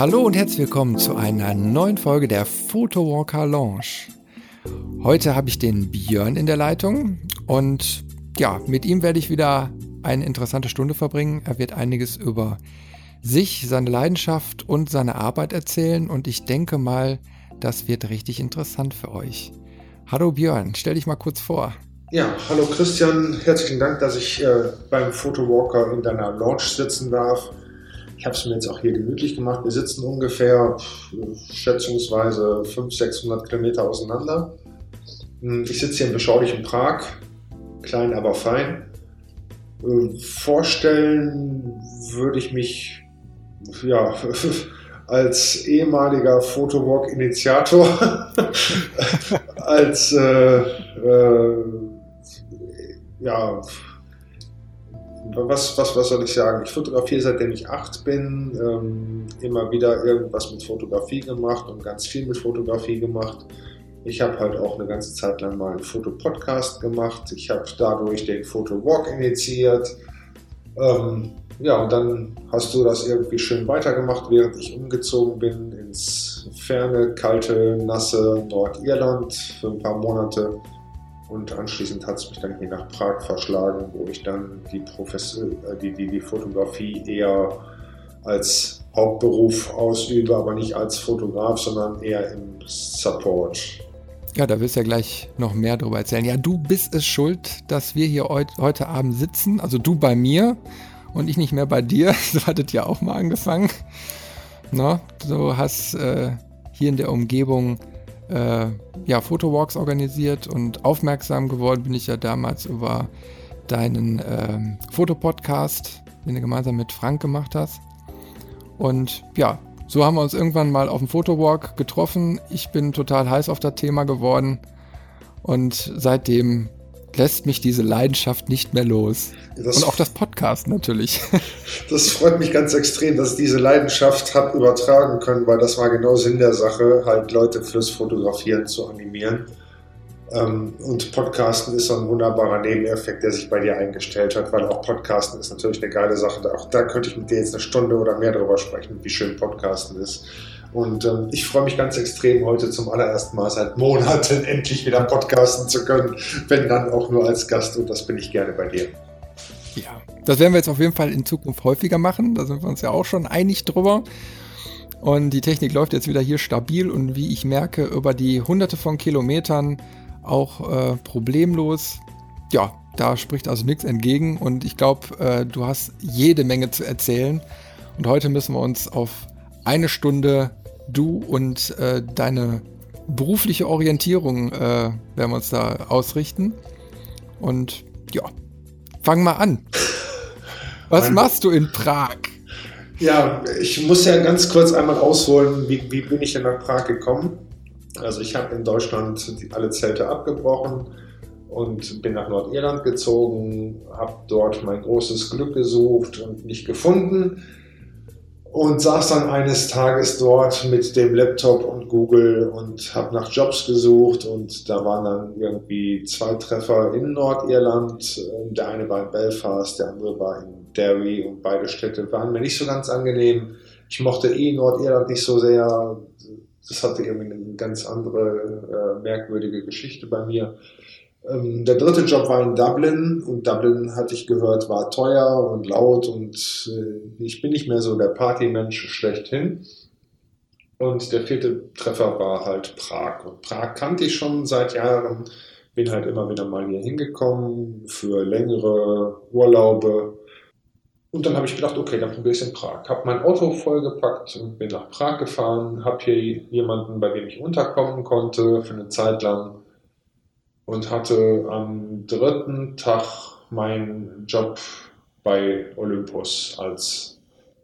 Hallo und herzlich willkommen zu einer neuen Folge der Photowalker Lounge. Heute habe ich den Björn in der Leitung und ja, mit ihm werde ich wieder eine interessante Stunde verbringen. Er wird einiges über sich, seine Leidenschaft und seine Arbeit erzählen und ich denke mal, das wird richtig interessant für euch. Hallo Björn, stell dich mal kurz vor. Ja, hallo Christian, herzlichen Dank, dass ich äh, beim Photowalker in deiner Lounge sitzen darf. Ich habe es mir jetzt auch hier gemütlich gemacht. Wir sitzen ungefähr schätzungsweise 500, 600 Kilometer auseinander. Hm, ich sitze hier in beschaulichem Prag, klein aber fein. Äh, vorstellen würde ich mich ja, als ehemaliger Photowalk-Initiator, als äh, äh, ja, was, was, was soll ich sagen? Ich fotografiere seitdem ich acht bin, ähm, immer wieder irgendwas mit Fotografie gemacht und ganz viel mit Fotografie gemacht. Ich habe halt auch eine ganze Zeit lang mal einen Fotopodcast gemacht. Ich habe dadurch den Fotowalk initiiert. Ähm, ja, und dann hast du das irgendwie schön weitergemacht, während ich umgezogen bin ins ferne, kalte, nasse Nordirland für ein paar Monate. Und anschließend hat es mich dann hier nach Prag verschlagen, wo ich dann die, Professor, äh, die, die, die Fotografie eher als Hauptberuf ausübe, aber nicht als Fotograf, sondern eher im Support. Ja, da wirst du ja gleich noch mehr darüber erzählen. Ja, du bist es schuld, dass wir hier heut, heute Abend sitzen. Also du bei mir und ich nicht mehr bei dir. So hattet ja auch mal angefangen. No, du hast äh, hier in der Umgebung äh, ja, Fotowalks organisiert und aufmerksam geworden bin ich ja damals über deinen ähm, Fotopodcast, den du gemeinsam mit Frank gemacht hast. Und ja, so haben wir uns irgendwann mal auf dem Fotowalk getroffen. Ich bin total heiß auf das Thema geworden und seitdem lässt mich diese Leidenschaft nicht mehr los. Das und auch das Podcast natürlich. Das freut mich ganz extrem, dass ich diese Leidenschaft habe übertragen können, weil das war genau Sinn der Sache, halt Leute fürs Fotografieren zu animieren. Ähm, und Podcasten ist so ein wunderbarer Nebeneffekt, der sich bei dir eingestellt hat, weil auch Podcasten ist natürlich eine geile Sache. Auch da könnte ich mit dir jetzt eine Stunde oder mehr darüber sprechen, wie schön Podcasten ist. Und ähm, ich freue mich ganz extrem, heute zum allerersten Mal seit Monaten endlich wieder podcasten zu können, wenn dann auch nur als Gast und das bin ich gerne bei dir. Ja, das werden wir jetzt auf jeden Fall in Zukunft häufiger machen. Da sind wir uns ja auch schon einig drüber. Und die Technik läuft jetzt wieder hier stabil und wie ich merke, über die hunderte von Kilometern auch äh, problemlos. Ja, da spricht also nichts entgegen und ich glaube, äh, du hast jede Menge zu erzählen. Und heute müssen wir uns auf eine Stunde du und äh, deine berufliche Orientierung äh, werden wir uns da ausrichten. Und ja, fang mal an. Was mein, machst du in Prag? Ja, ich muss ja ganz kurz einmal ausholen, wie, wie bin ich denn nach Prag gekommen? Also ich habe in Deutschland alle Zelte abgebrochen und bin nach Nordirland gezogen, habe dort mein großes Glück gesucht und nicht gefunden und saß dann eines Tages dort mit dem Laptop und Google und habe nach Jobs gesucht und da waren dann irgendwie zwei Treffer in Nordirland. Der eine war in Belfast, der andere war in Derry und beide Städte waren mir nicht so ganz angenehm. Ich mochte eh Nordirland nicht so sehr. Das hatte irgendwie eine ganz andere äh, merkwürdige Geschichte bei mir. Ähm, der dritte Job war in Dublin und Dublin, hatte ich gehört, war teuer und laut und äh, ich bin nicht mehr so der Partymensch schlechthin. Und der vierte Treffer war halt Prag. Und Prag kannte ich schon seit Jahren, bin halt immer wieder mal hier hingekommen für längere Urlaube. Und dann habe ich gedacht, okay, dann probiere ich es in Prag. Habe mein Auto vollgepackt und bin nach Prag gefahren, habe hier jemanden, bei dem ich unterkommen konnte für eine Zeit lang und hatte am dritten Tag meinen Job bei Olympus als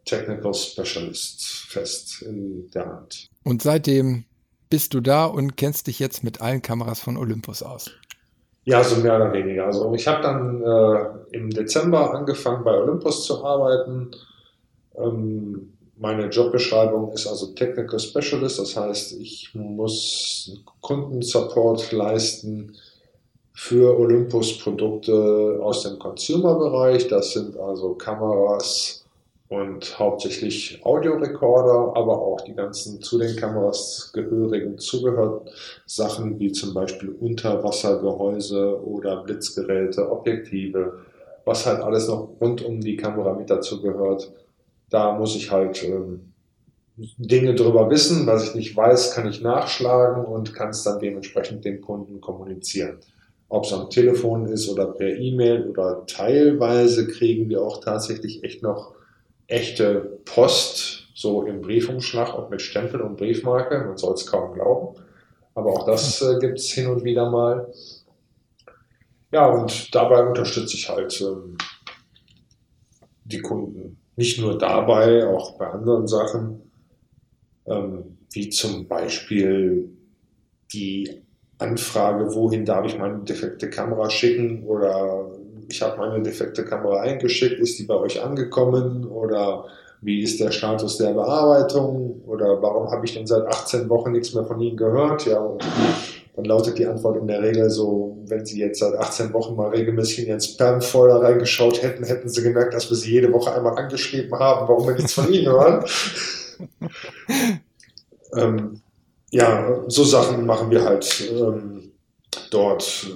Technical Specialist fest in der Hand. Und seitdem bist du da und kennst dich jetzt mit allen Kameras von Olympus aus? Ja, so mehr oder weniger. Also ich habe dann äh, im Dezember angefangen bei Olympus zu arbeiten. Ähm, meine Jobbeschreibung ist also Technical Specialist, das heißt, ich muss Kundensupport leisten für Olympus-Produkte aus dem Consumer-Bereich. Das sind also Kameras und hauptsächlich Audiorekorder, aber auch die ganzen zu den Kameras gehörigen Zubehörsachen wie zum Beispiel Unterwassergehäuse oder Blitzgeräte, Objektive, was halt alles noch rund um die Kamera mit dazu gehört. Da muss ich halt ähm, Dinge drüber wissen. Was ich nicht weiß, kann ich nachschlagen und kann es dann dementsprechend dem Kunden kommunizieren. Ob es am Telefon ist oder per E-Mail oder teilweise kriegen wir auch tatsächlich echt noch echte Post, so im Briefumschlag und mit Stempel und Briefmarke. Man soll es kaum glauben. Aber auch das äh, gibt es hin und wieder mal. Ja, und dabei unterstütze ich halt ähm, die Kunden. Nicht nur dabei, auch bei anderen Sachen, ähm, wie zum Beispiel die Anfrage, wohin darf ich meine defekte Kamera schicken oder ich habe meine defekte Kamera eingeschickt, ist die bei euch angekommen oder wie ist der Status der Bearbeitung oder warum habe ich denn seit 18 Wochen nichts mehr von Ihnen gehört? Ja, und dann lautet die Antwort in der Regel so, wenn Sie jetzt seit 18 Wochen mal regelmäßig in Ihren Spam-Folder reingeschaut hätten, hätten Sie gemerkt, dass wir Sie jede Woche einmal angeschrieben haben, warum wir nichts von Ihnen hören. ähm, ja, so Sachen machen wir halt ähm, dort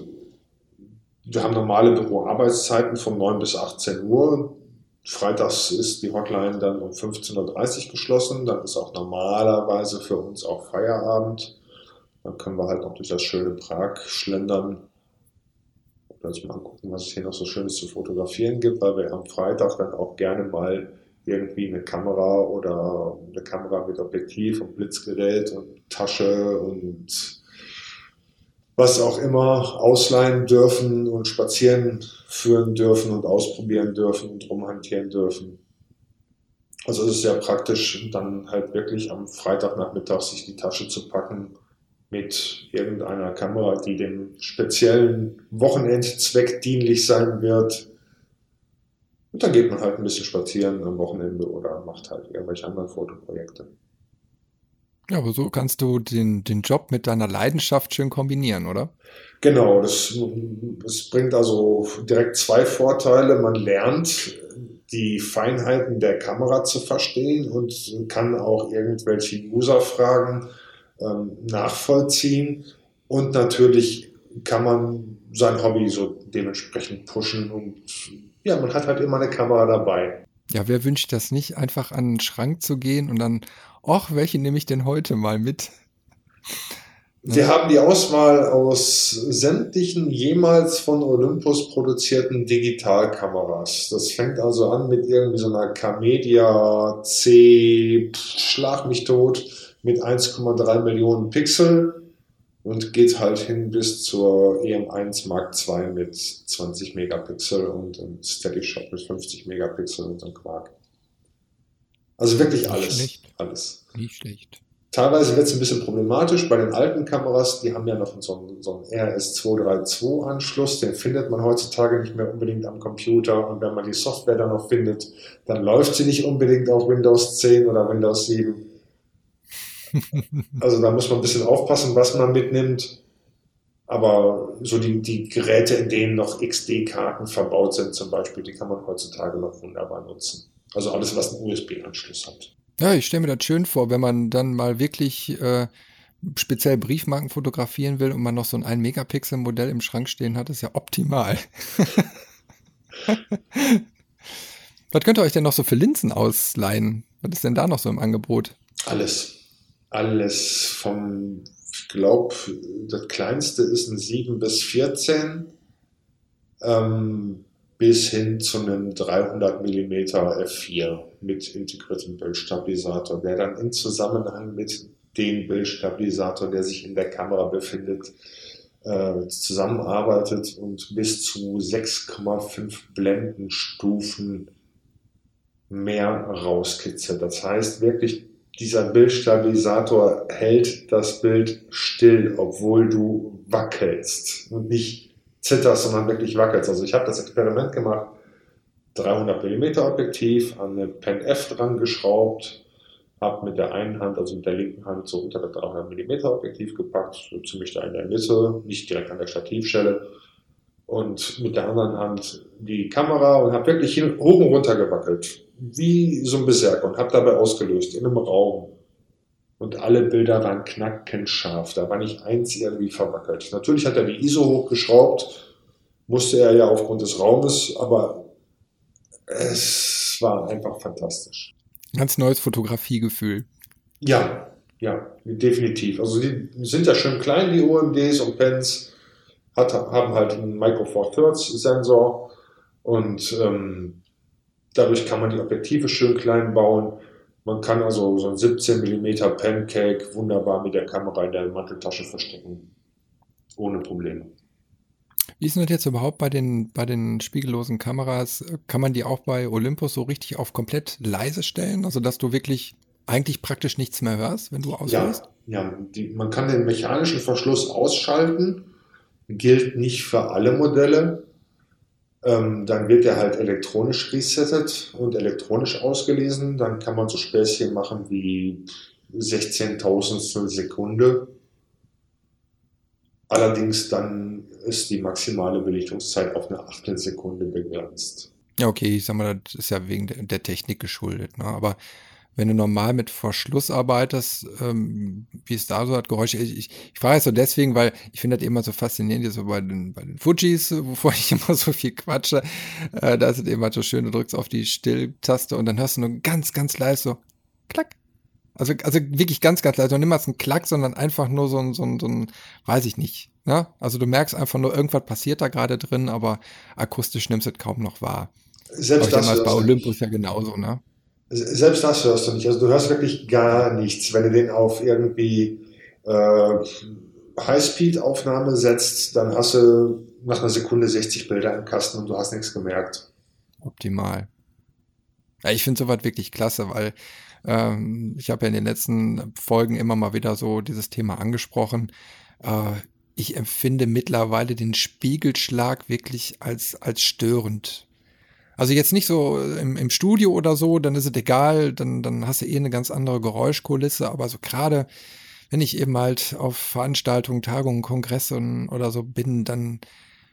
wir haben normale Büroarbeitszeiten von 9 bis 18 Uhr. Freitags ist die Hotline dann um 15.30 Uhr geschlossen. Dann ist auch normalerweise für uns auch Feierabend. Dann können wir halt noch durch das schöne Prag schlendern. Also mal gucken, was es hier noch so Schönes zu fotografieren gibt, weil wir am Freitag dann auch gerne mal irgendwie eine Kamera oder eine Kamera mit Objektiv und Blitzgerät und Tasche und was auch immer ausleihen dürfen und spazieren führen dürfen und ausprobieren dürfen und rumhantieren dürfen. Also es ist sehr praktisch, dann halt wirklich am Freitagnachmittag sich die Tasche zu packen mit irgendeiner Kamera, die dem speziellen Wochenendzweck dienlich sein wird. Und dann geht man halt ein bisschen spazieren am Wochenende oder macht halt irgendwelche anderen Fotoprojekte. Ja, aber so kannst du den, den Job mit deiner Leidenschaft schön kombinieren, oder? Genau, das, das bringt also direkt zwei Vorteile. Man lernt die Feinheiten der Kamera zu verstehen und kann auch irgendwelche User-Fragen ähm, nachvollziehen. Und natürlich kann man sein Hobby so dementsprechend pushen und ja, man hat halt immer eine Kamera dabei. Ja, wer wünscht das nicht, einfach an den Schrank zu gehen und dann Och, welche nehme ich denn heute mal mit? Wir haben die Auswahl aus sämtlichen jemals von Olympus produzierten Digitalkameras. Das fängt also an mit irgendwie so einer Camedia C, schlag mich tot, mit 1,3 Millionen Pixel und geht halt hin bis zur EM1 Mark II mit 20 Megapixel und, und Steady Shot mit 50 Megapixel und so ein Quark. Also wirklich alles. Nicht alles. Nicht schlecht. Teilweise wird es ein bisschen problematisch bei den alten Kameras, die haben ja noch so einen, so einen RS232-Anschluss, den findet man heutzutage nicht mehr unbedingt am Computer und wenn man die Software dann noch findet, dann läuft sie nicht unbedingt auf Windows 10 oder Windows 7. Also da muss man ein bisschen aufpassen, was man mitnimmt. Aber so die, die Geräte, in denen noch XD-Karten verbaut sind zum Beispiel, die kann man heutzutage noch wunderbar nutzen. Also alles, was einen USB-Anschluss hat. Ja, ich stelle mir das schön vor, wenn man dann mal wirklich äh, speziell Briefmarken fotografieren will und man noch so ein 1 Megapixel Modell im Schrank stehen hat, ist ja optimal. Was könnt ihr euch denn noch so für Linsen ausleihen? Was ist denn da noch so im Angebot? Alles. Alles vom, ich glaube, das kleinste ist ein 7 bis 14. Ähm, bis hin zu einem 300 mm f4 mit integriertem Bildstabilisator, der dann im Zusammenhang mit dem Bildstabilisator, der sich in der Kamera befindet, äh, zusammenarbeitet und bis zu 6,5 Blendenstufen mehr rauskitzelt. Das heißt wirklich, dieser Bildstabilisator hält das Bild still, obwohl du wackelst und nicht zitterst, sondern wirklich wackelst. Also ich habe das Experiment gemacht, 300 mm Objektiv an eine Pen F dran geschraubt, habe mit der einen Hand, also mit der linken Hand, so unter das 300 mm Objektiv gepackt, so ziemlich da in der Mitte, nicht direkt an der Stativstelle und mit der anderen Hand die Kamera und habe wirklich hoch und runter gewackelt. Wie so ein Berserker und habe dabei ausgelöst in einem Raum. Und alle Bilder waren knackenscharf. Da war nicht eins irgendwie verwackelt. Natürlich hat er die ISO hochgeschraubt, musste er ja aufgrund des Raumes, aber es war einfach fantastisch. Ganz neues Fotografiegefühl. Ja, ja, definitiv. Also die sind ja schön klein, die OMDs und Pens, hat, haben halt einen Micro Four Thirds Sensor und ähm, dadurch kann man die Objektive schön klein bauen. Man kann also so ein 17 mm Pancake wunderbar mit der Kamera in der Manteltasche verstecken. Ohne Probleme. Wie ist denn das jetzt überhaupt bei den, bei den spiegellosen Kameras? Kann man die auch bei Olympus so richtig auf komplett leise stellen? Also, dass du wirklich eigentlich praktisch nichts mehr hörst, wenn du auslöst? Ja, ja die, man kann den mechanischen Verschluss ausschalten. Gilt nicht für alle Modelle. Ähm, dann wird er halt elektronisch resettet und elektronisch ausgelesen. Dann kann man so Späßchen machen wie 16.000 Sekunde. Allerdings dann ist die maximale Belichtungszeit auf eine Achtelsekunde begrenzt. Ja, okay, ich sag mal, das ist ja wegen der, Technik geschuldet. Ne? Aber wenn du normal mit Verschluss arbeitest, ähm, wie es da so hat, Geräusche. Ich, ich, ich frage es so deswegen, weil ich finde das immer so faszinierend, so bei den, bei den Fujis, wovor ich immer so viel quatsche. Äh, da ist es eben halt so schön, du drückst auf die Stilltaste und dann hörst du nur ganz, ganz leise so klack. Also, also wirklich ganz, ganz leise. Und niemals ein Klack, sondern einfach nur so ein, so ein, so ein weiß ich nicht. Ne? Also du merkst einfach nur, irgendwas passiert da gerade drin, aber akustisch nimmst du es kaum noch wahr. Selbst das bei Olympus ja genauso, ne? Selbst das hörst du nicht. Also du hörst wirklich gar nichts, wenn du den auf irgendwie äh, Highspeed-Aufnahme setzt, dann hast du nach einer Sekunde 60 Bilder im Kasten und du hast nichts gemerkt. Optimal. Ja, ich finde sowas wirklich klasse, weil ähm, ich habe ja in den letzten Folgen immer mal wieder so dieses Thema angesprochen. Äh, ich empfinde mittlerweile den Spiegelschlag wirklich als, als störend. Also jetzt nicht so im, im Studio oder so, dann ist es egal, dann, dann hast du eh eine ganz andere Geräuschkulisse, aber so gerade wenn ich eben halt auf Veranstaltungen, Tagungen, Kongressen oder so bin, dann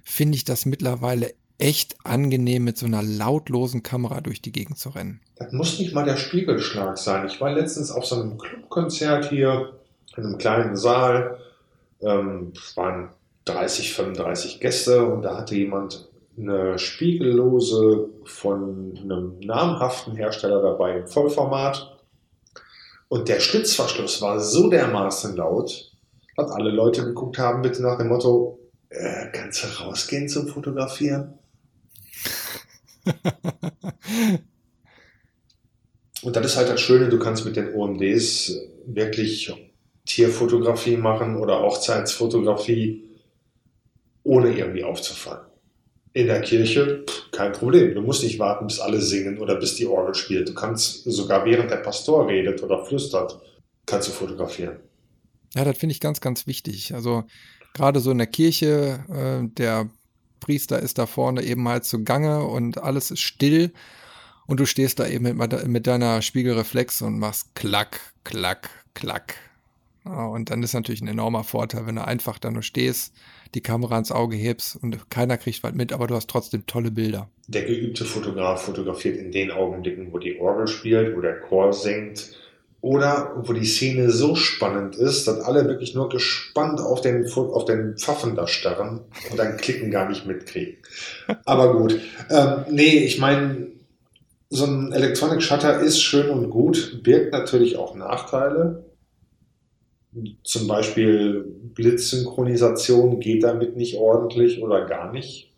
finde ich das mittlerweile echt angenehm, mit so einer lautlosen Kamera durch die Gegend zu rennen. Das muss nicht mal der Spiegelschlag sein. Ich war letztens auf so einem Clubkonzert hier in einem kleinen Saal. Ähm, waren 30, 35 Gäste und da hatte jemand eine spiegellose von einem namhaften Hersteller dabei im Vollformat. Und der Schlitzverschluss war so dermaßen laut, dass alle Leute geguckt haben, bitte nach dem Motto, äh, kannst du rausgehen zum Fotografieren? Und das ist halt das Schöne, du kannst mit den OMDs wirklich Tierfotografie machen oder Hochzeitsfotografie, ohne irgendwie aufzufallen in der Kirche, kein Problem. Du musst nicht warten, bis alle singen oder bis die Orgel spielt. Du kannst sogar während der Pastor redet oder flüstert, kannst du fotografieren. Ja, das finde ich ganz, ganz wichtig. Also gerade so in der Kirche, äh, der Priester ist da vorne eben halt zugange und alles ist still und du stehst da eben mit, mit deiner Spiegelreflex und machst klack, klack, klack. Und dann ist natürlich ein enormer Vorteil, wenn du einfach da nur stehst, die Kamera ins Auge hebst und keiner kriegt was mit, aber du hast trotzdem tolle Bilder. Der geübte Fotograf fotografiert in den Augenblicken, wo die Orgel spielt, wo der Chor singt oder wo die Szene so spannend ist, dass alle wirklich nur gespannt auf den, auf den Pfaffen da starren und dann Klicken gar nicht mitkriegen. Aber gut. Ähm, nee, ich meine, so ein Electronic Shutter ist schön und gut, birgt natürlich auch Nachteile zum Beispiel Blitzsynchronisation geht damit nicht ordentlich oder gar nicht.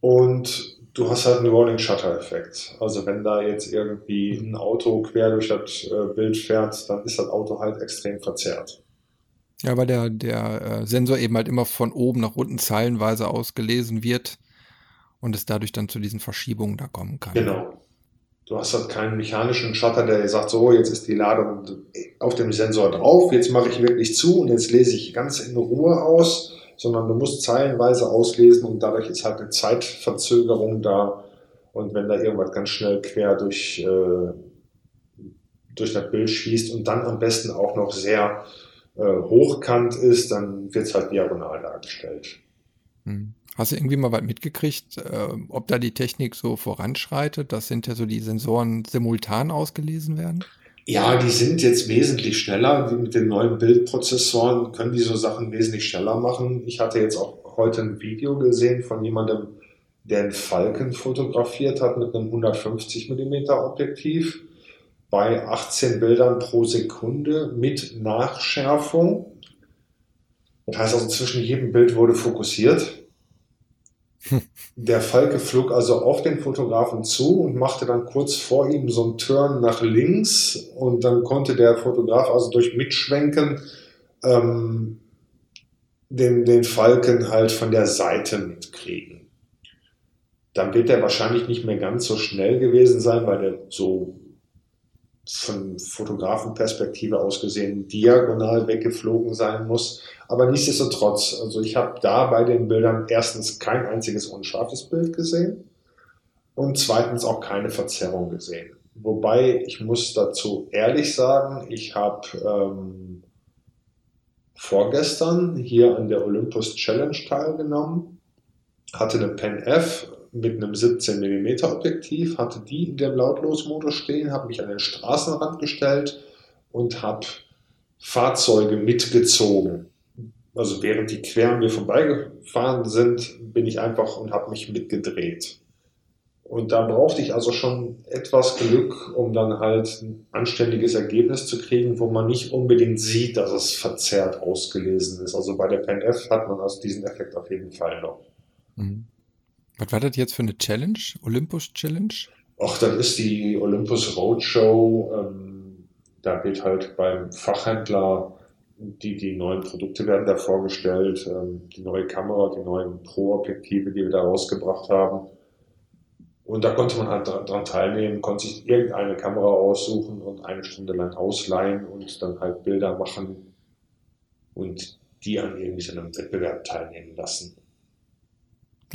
Und du hast halt einen Rolling Shutter Effekt. Also wenn da jetzt irgendwie ein Auto quer durch das äh, Bild fährt, dann ist das Auto halt extrem verzerrt. Ja, weil der, der äh, Sensor eben halt immer von oben nach unten zeilenweise ausgelesen wird und es dadurch dann zu diesen Verschiebungen da kommen kann. Genau. Du hast halt keinen mechanischen Shutter, der sagt, so, jetzt ist die Ladung auf dem Sensor drauf, jetzt mache ich wirklich zu und jetzt lese ich ganz in Ruhe aus, sondern du musst zeilenweise auslesen und dadurch ist halt eine Zeitverzögerung da. Und wenn da irgendwas ganz schnell quer durch, äh, durch das Bild schießt und dann am besten auch noch sehr äh, hochkant ist, dann wird es halt diagonal dargestellt. Hm. Hast du irgendwie mal was mitgekriegt, äh, ob da die Technik so voranschreitet? Das sind ja so die Sensoren simultan ausgelesen werden? Ja, die sind jetzt wesentlich schneller. Mit den neuen Bildprozessoren können die so Sachen wesentlich schneller machen. Ich hatte jetzt auch heute ein Video gesehen von jemandem, der einen Falken fotografiert hat mit einem 150 mm Objektiv bei 18 Bildern pro Sekunde mit Nachschärfung. Das heißt also, zwischen jedem Bild wurde fokussiert. Der Falke flog also auf den Fotografen zu und machte dann kurz vor ihm so einen Turn nach links und dann konnte der Fotograf also durch Mitschwenken ähm, den, den Falken halt von der Seite mitkriegen. Dann wird er wahrscheinlich nicht mehr ganz so schnell gewesen sein, weil der so von Fotografenperspektive aus gesehen diagonal weggeflogen sein muss. Aber nichtsdestotrotz, also ich habe da bei den Bildern erstens kein einziges unscharfes Bild gesehen und zweitens auch keine Verzerrung gesehen. Wobei ich muss dazu ehrlich sagen, ich habe ähm, vorgestern hier an der Olympus Challenge teilgenommen, hatte eine Pen F mit einem 17 mm Objektiv, hatte die in dem Lautlosmodus stehen, habe mich an den Straßenrand gestellt und habe Fahrzeuge mitgezogen. Also während die quer an mir vorbeigefahren sind, bin ich einfach und habe mich mitgedreht. Und da brauchte ich also schon etwas Glück, um dann halt ein anständiges Ergebnis zu kriegen, wo man nicht unbedingt sieht, dass es verzerrt ausgelesen ist. Also bei der Pen F hat man also diesen Effekt auf jeden Fall noch. Mhm. Was war das jetzt für eine Challenge? Olympus Challenge? Ach, das ist die Olympus Roadshow. Ähm, da wird halt beim Fachhändler die, die neuen Produkte werden da vorgestellt, ähm, die neue Kamera, die neuen Pro-Objektive, die wir da rausgebracht haben. Und da konnte man halt dran teilnehmen, konnte sich irgendeine Kamera aussuchen und eine Stunde lang ausleihen und dann halt Bilder machen und die an irgendwie so einem Wettbewerb teilnehmen lassen.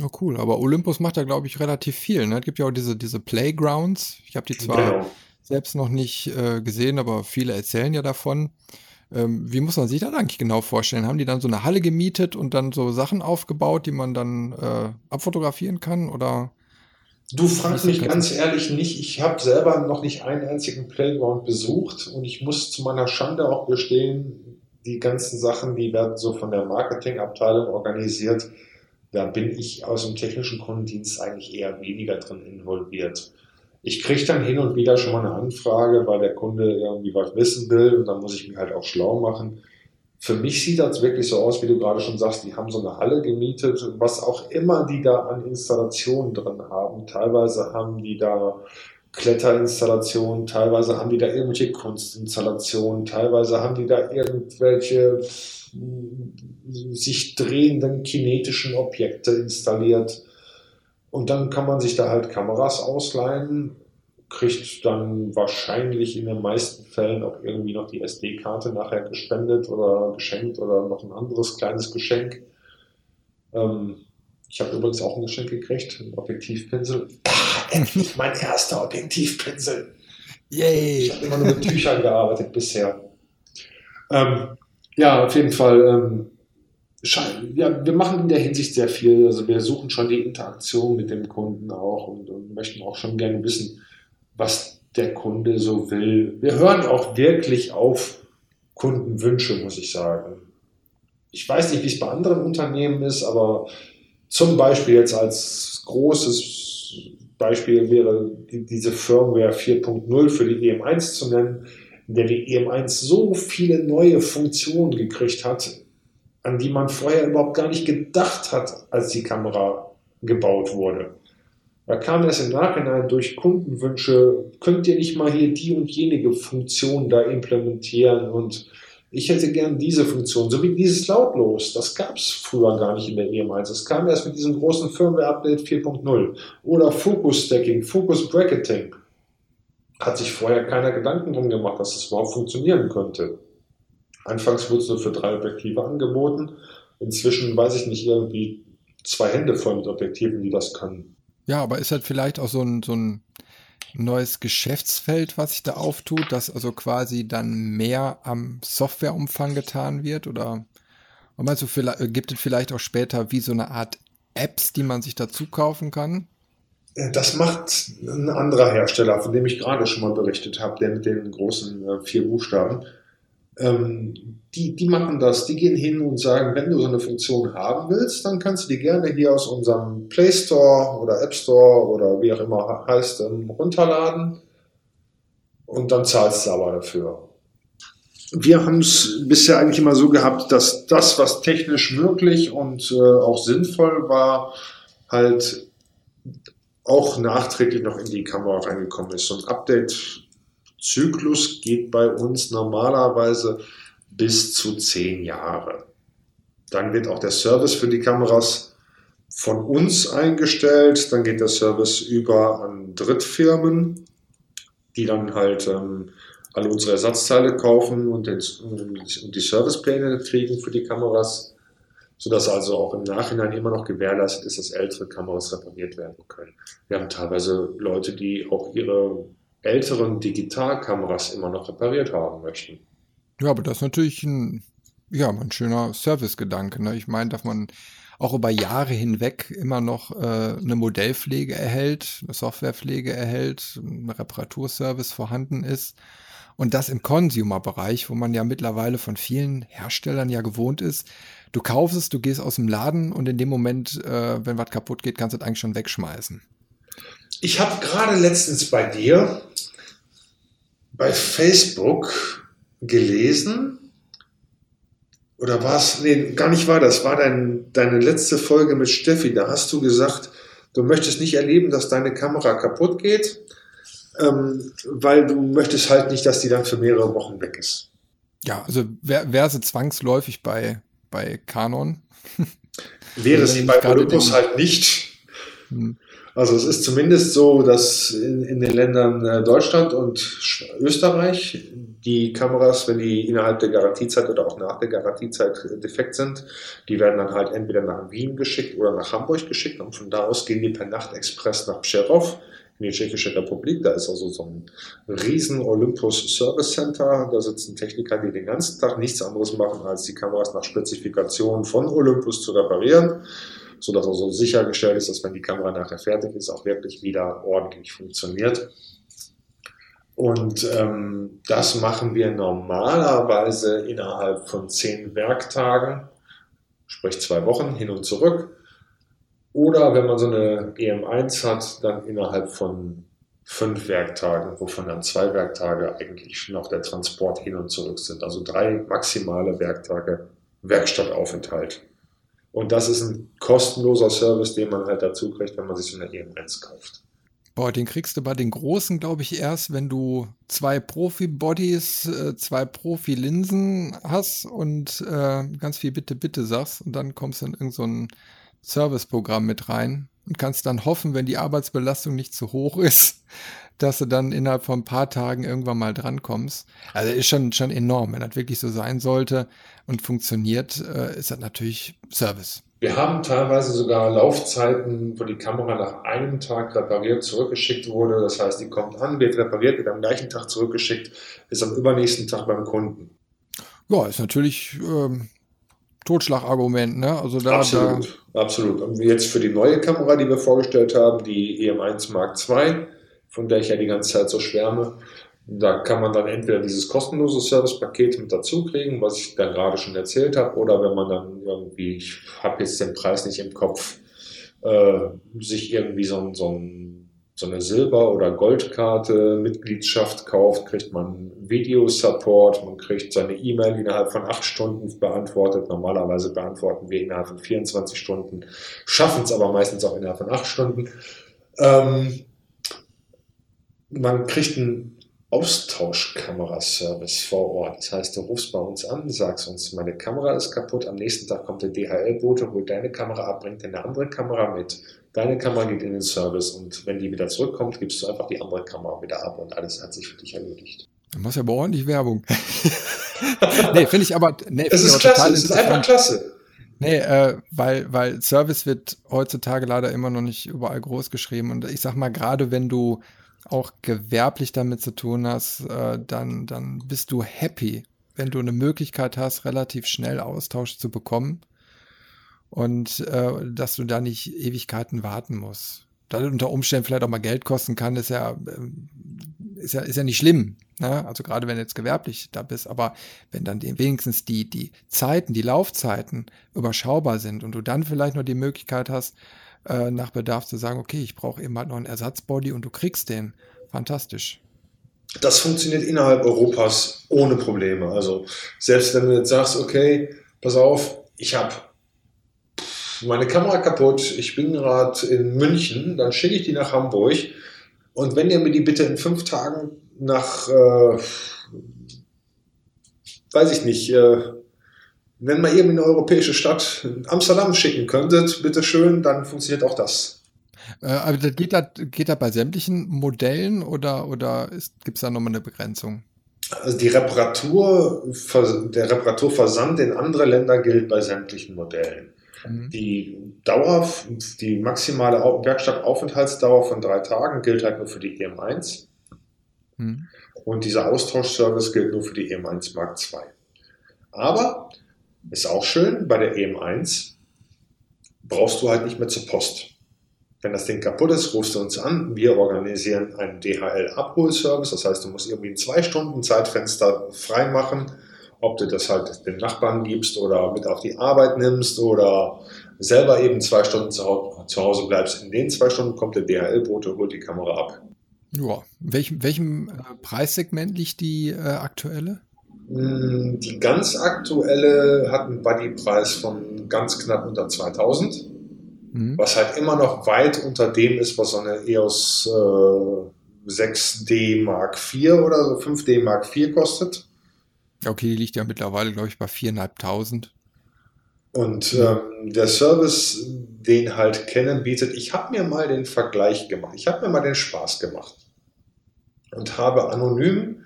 Oh cool, aber Olympus macht da, glaube ich, relativ viel. Ne? Es gibt ja auch diese, diese Playgrounds. Ich habe die zwar genau. selbst noch nicht äh, gesehen, aber viele erzählen ja davon. Ähm, wie muss man sich das eigentlich genau vorstellen? Haben die dann so eine Halle gemietet und dann so Sachen aufgebaut, die man dann äh, abfotografieren kann? Oder? Du fragst mich ganz ehrlich nicht. Ich habe selber noch nicht einen einzigen Playground besucht und ich muss zu meiner Schande auch gestehen, die ganzen Sachen, die werden so von der Marketingabteilung organisiert da bin ich aus dem technischen Kundendienst eigentlich eher weniger drin involviert. Ich kriege dann hin und wieder schon mal eine Anfrage, weil der Kunde irgendwie was wissen will und dann muss ich mich halt auch schlau machen. Für mich sieht das wirklich so aus, wie du gerade schon sagst, die haben so eine Halle gemietet, was auch immer die da an Installationen drin haben. Teilweise haben die da Kletterinstallationen, teilweise haben die da irgendwelche Kunstinstallationen, teilweise haben die da irgendwelche sich drehenden kinetischen Objekte installiert. Und dann kann man sich da halt Kameras ausleihen, kriegt dann wahrscheinlich in den meisten Fällen auch irgendwie noch die SD-Karte nachher gespendet oder geschenkt oder noch ein anderes kleines Geschenk. Ähm, ich habe übrigens auch ein Geschenk gekriegt, ein Objektivpinsel. Ah, endlich mein erster Objektivpinsel. Yay! Ich habe immer nur mit Tüchern gearbeitet bisher. Ähm, ja, auf jeden Fall. Ähm, ja, wir machen in der Hinsicht sehr viel. Also wir suchen schon die Interaktion mit dem Kunden auch und, und möchten auch schon gerne wissen, was der Kunde so will. Wir hören auch wirklich auf Kundenwünsche, muss ich sagen. Ich weiß nicht, wie es bei anderen Unternehmen ist, aber zum Beispiel jetzt als großes Beispiel wäre die, diese Firmware 4.0 für die EM1 zu nennen, der die EM1 so viele neue Funktionen gekriegt hat, an die man vorher überhaupt gar nicht gedacht hat, als die Kamera gebaut wurde. Da kam es im Nachhinein durch Kundenwünsche, könnt ihr nicht mal hier die und jenige Funktion da implementieren und ich hätte gern diese Funktion, so wie dieses Lautlos. Das gab es früher gar nicht in der EM1. Es kam erst mit diesem großen Firmware-Update 4.0. Oder Focus Stacking, Focus Bracketing. Hat sich vorher keiner Gedanken drum gemacht, dass das überhaupt funktionieren könnte. Anfangs wurde es nur für drei Objektive angeboten. Inzwischen weiß ich nicht, irgendwie zwei Hände voll mit Objektiven, die das können. Ja, aber ist halt vielleicht auch so ein, so ein neues Geschäftsfeld, was sich da auftut, dass also quasi dann mehr am Softwareumfang getan wird? Oder meinst du, vielleicht, gibt es vielleicht auch später wie so eine Art Apps, die man sich dazu kaufen kann? Das macht ein anderer Hersteller, von dem ich gerade schon mal berichtet habe, der mit den großen äh, vier Buchstaben. Ähm, die, die machen das, die gehen hin und sagen, wenn du so eine Funktion haben willst, dann kannst du die gerne hier aus unserem Play Store oder App Store oder wie auch immer heißt, ähm, runterladen und dann zahlst du aber dafür. Wir haben es bisher eigentlich immer so gehabt, dass das, was technisch möglich und äh, auch sinnvoll war, halt auch nachträglich noch in die Kamera reingekommen ist. So ein Update-Zyklus geht bei uns normalerweise bis zu zehn Jahre. Dann wird auch der Service für die Kameras von uns eingestellt. Dann geht der Service über an Drittfirmen, die dann halt ähm, alle unsere Ersatzteile kaufen und, den, und die Servicepläne kriegen für die Kameras, sodass also auch im Nachhinein immer noch gewährleistet ist, dass ältere Kameras repariert werden können. Wir haben teilweise Leute, die auch ihre älteren Digitalkameras immer noch repariert haben möchten. Ja, aber das ist natürlich ein, ja, ein schöner Servicegedanke. Ne? Ich meine, dass man auch über Jahre hinweg immer noch äh, eine Modellpflege erhält, eine Softwarepflege erhält, ein Reparaturservice vorhanden ist. Und das im Consumer-Bereich, wo man ja mittlerweile von vielen Herstellern ja gewohnt ist. Du kaufst es, du gehst aus dem Laden und in dem Moment, äh, wenn was kaputt geht, kannst du es eigentlich schon wegschmeißen. Ich habe gerade letztens bei dir bei Facebook gelesen, oder war es, nee, gar nicht war das, war dein, deine letzte Folge mit Steffi, da hast du gesagt, du möchtest nicht erleben, dass deine Kamera kaputt geht, ähm, weil du möchtest halt nicht, dass die dann für mehrere Wochen weg ist. Ja, also wäre wär sie zwangsläufig bei, bei Canon. Wäre sie bei Olympus halt nicht. Hm. Also es ist zumindest so, dass in, in den Ländern äh, Deutschland und Österreich die Kameras, wenn die innerhalb der Garantiezeit oder auch nach der Garantiezeit defekt sind, die werden dann halt entweder nach Wien geschickt oder nach Hamburg geschickt und von da aus gehen die per Nachtexpress nach Pscherow in die Tschechische Republik. Da ist also so ein riesen Olympus Service Center. Da sitzen Techniker, die den ganzen Tag nichts anderes machen, als die Kameras nach Spezifikation von Olympus zu reparieren so dass also sichergestellt ist, dass wenn die Kamera nachher fertig ist, auch wirklich wieder ordentlich funktioniert. Und ähm, das machen wir normalerweise innerhalb von zehn Werktagen, sprich zwei Wochen hin und zurück. Oder wenn man so eine EM1 hat, dann innerhalb von fünf Werktagen, wovon dann zwei Werktage eigentlich schon auf der Transport hin und zurück sind. Also drei maximale Werktage Werkstattaufenthalt. Und das ist ein kostenloser Service, den man halt dazu kriegt, wenn man sich so eine EM1 kauft. Boah, den kriegst du bei den Großen, glaube ich, erst, wenn du zwei Profi-Bodies, äh, zwei Profi-Linsen hast und äh, ganz viel Bitte, Bitte sagst. Und dann kommst du in irgendein so Serviceprogramm mit rein und kannst dann hoffen, wenn die Arbeitsbelastung nicht zu hoch ist, dass du dann innerhalb von ein paar Tagen irgendwann mal drankommst. Also ist schon, schon enorm. Wenn das wirklich so sein sollte und funktioniert, äh, ist das natürlich Service. Wir haben teilweise sogar Laufzeiten, wo die Kamera nach einem Tag repariert zurückgeschickt wurde. Das heißt, die kommt an, wird repariert, wird am gleichen Tag zurückgeschickt, ist am übernächsten Tag beim Kunden. Ja, ist natürlich ähm, Totschlagargument, ne? Also da, absolut, da absolut. Und jetzt für die neue Kamera, die wir vorgestellt haben, die EM1 Mark II, von der ich ja die ganze Zeit so schwärme, da kann man dann entweder dieses kostenlose Servicepaket mit dazu kriegen, was ich da gerade schon erzählt habe, oder wenn man dann irgendwie, ich habe jetzt den Preis nicht im Kopf, äh, sich irgendwie so, so, so eine Silber- oder Goldkarte Mitgliedschaft kauft, kriegt man Videosupport, man kriegt seine E-Mail innerhalb von acht Stunden beantwortet. Normalerweise beantworten wir innerhalb von 24 Stunden, schaffen es aber meistens auch innerhalb von acht Stunden. Ähm, man kriegt einen Austauschkameraservice vor Ort. Das heißt, du rufst bei uns an, sagst uns, meine Kamera ist kaputt, am nächsten Tag kommt der DHL-Bote, holt deine Kamera ab, bringt eine andere Kamera mit. Deine Kamera geht in den Service und wenn die wieder zurückkommt, gibst du einfach die andere Kamera wieder ab und alles hat sich für dich erledigt. Du machst ja aber ordentlich Werbung. nee, finde ich aber. Nee, es ist aber klasse, es ist einfach klasse. Nee, äh, weil, weil Service wird heutzutage leider immer noch nicht überall groß geschrieben. Und ich sag mal, gerade wenn du auch gewerblich damit zu tun hast, äh, dann, dann bist du happy, wenn du eine Möglichkeit hast, relativ schnell Austausch zu bekommen. Und äh, dass du da nicht Ewigkeiten warten musst. Da unter Umständen vielleicht auch mal Geld kosten kann, ist ja, äh, ist ja, ist ja nicht schlimm. Ne? Also gerade wenn du jetzt gewerblich da bist, aber wenn dann die, wenigstens die, die Zeiten, die Laufzeiten überschaubar sind und du dann vielleicht noch die Möglichkeit hast, äh, nach Bedarf zu sagen, okay, ich brauche eben halt noch einen Ersatzbody und du kriegst den. Fantastisch. Das funktioniert innerhalb Europas ohne Probleme. Also selbst wenn du jetzt sagst, okay, pass auf, ich habe meine Kamera kaputt, ich bin gerade in München, dann schicke ich die nach Hamburg und wenn ihr mir die bitte in fünf Tagen nach, äh, weiß ich nicht, äh, wenn mal eben in eine europäische Stadt, Amsterdam schicken könntet, bitteschön, dann funktioniert auch das. Äh, aber das geht das geht bei sämtlichen Modellen oder, oder gibt es da nochmal eine Begrenzung? Also die Reparatur, der Reparaturversand in andere Länder gilt bei sämtlichen Modellen. Mhm. Die Dauer, die maximale Werkstattaufenthaltsdauer von drei Tagen gilt halt nur für die EM1. Mhm. Und dieser Austauschservice gilt nur für die EM1 Mark II. Aber ist auch schön, bei der EM1 brauchst du halt nicht mehr zur Post. Wenn das Ding kaputt ist, rufst du uns an. Wir organisieren einen DHL-Abholservice. Das heißt, du musst irgendwie ein zwei Stunden Zeitfenster freimachen, ob du das halt den Nachbarn gibst oder mit auf die Arbeit nimmst oder selber eben zwei Stunden zu Hause bleibst. In den zwei Stunden kommt der DHL-Bote und holt die Kamera ab. Ja, welchem, welchem äh, Preissegment liegt die äh, aktuelle? Hm, die ganz aktuelle hat einen Buddypreis von ganz knapp unter 2000, mhm. was halt immer noch weit unter dem ist, was so eine EOS äh, 6D Mark IV oder so 5D Mark IV kostet. Okay, die liegt ja mittlerweile, glaube ich, bei 4.500. Und ähm, der Service, den halt Canon bietet, ich habe mir mal den Vergleich gemacht. Ich habe mir mal den Spaß gemacht und habe anonym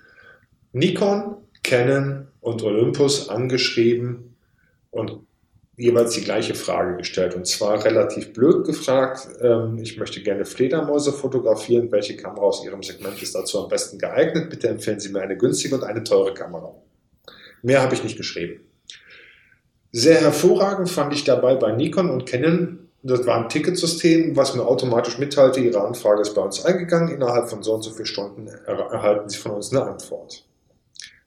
Nikon, Canon und Olympus angeschrieben und jeweils die gleiche Frage gestellt. Und zwar relativ blöd gefragt, ähm, ich möchte gerne Fledermäuse fotografieren. Welche Kamera aus Ihrem Segment ist dazu am besten geeignet? Bitte empfehlen Sie mir eine günstige und eine teure Kamera. Mehr habe ich nicht geschrieben. Sehr hervorragend fand ich dabei bei Nikon und Canon, das war ein Ticketsystem, was mir automatisch mitteilte, Ihre Anfrage ist bei uns eingegangen, innerhalb von so und so vielen Stunden erhalten Sie von uns eine Antwort.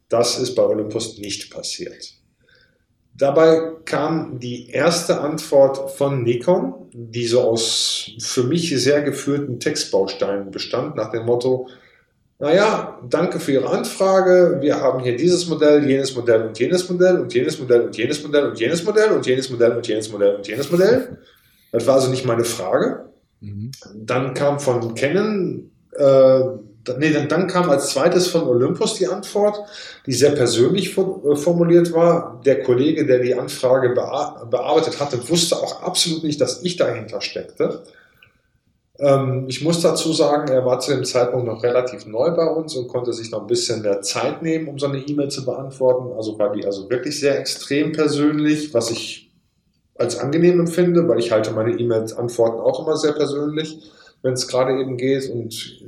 Das ist bei Olympus nicht passiert. Dabei kam die erste Antwort von Nikon, die so aus für mich sehr geführten Textbausteinen bestand, nach dem Motto, naja, danke für Ihre Anfrage, wir haben hier dieses Modell, jenes Modell und jenes Modell und jenes Modell und jenes Modell und jenes Modell und jenes Modell und jenes Modell und jenes Modell. Das war also nicht meine Frage. Mhm. Dann kam von Canon äh, nee, dann, dann, kam als zweites von Olympus die Antwort, die sehr persönlich äh, formuliert war. Der Kollege, der die Anfrage bearbeitet hatte, wusste auch absolut nicht, dass ich dahinter steckte. Ähm, ich muss dazu sagen, er war zu dem Zeitpunkt noch relativ neu bei uns und konnte sich noch ein bisschen mehr Zeit nehmen, um so eine E-Mail zu beantworten. Also war die also wirklich sehr extrem persönlich, was ich als angenehm empfinde, weil ich halte meine E-Mails-Antworten auch immer sehr persönlich, wenn es gerade eben geht und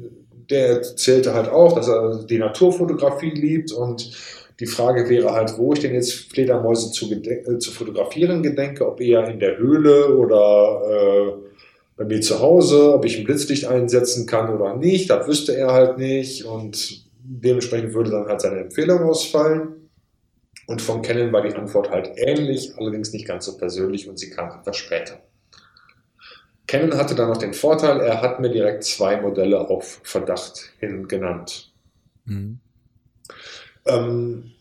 der erzählte halt auch, dass er die Naturfotografie liebt und die Frage wäre halt, wo ich denn jetzt Fledermäuse zu, äh, zu fotografieren gedenke, ob eher in der Höhle oder äh, bei mir zu Hause, ob ich ein Blitzlicht einsetzen kann oder nicht, das wüsste er halt nicht und dementsprechend würde dann halt seine Empfehlung ausfallen. Und von Canon war die Antwort halt ähnlich, allerdings nicht ganz so persönlich und sie kam etwas später. Canon hatte dann noch den Vorteil, er hat mir direkt zwei Modelle auf Verdacht hin genannt. Mhm. Ähm,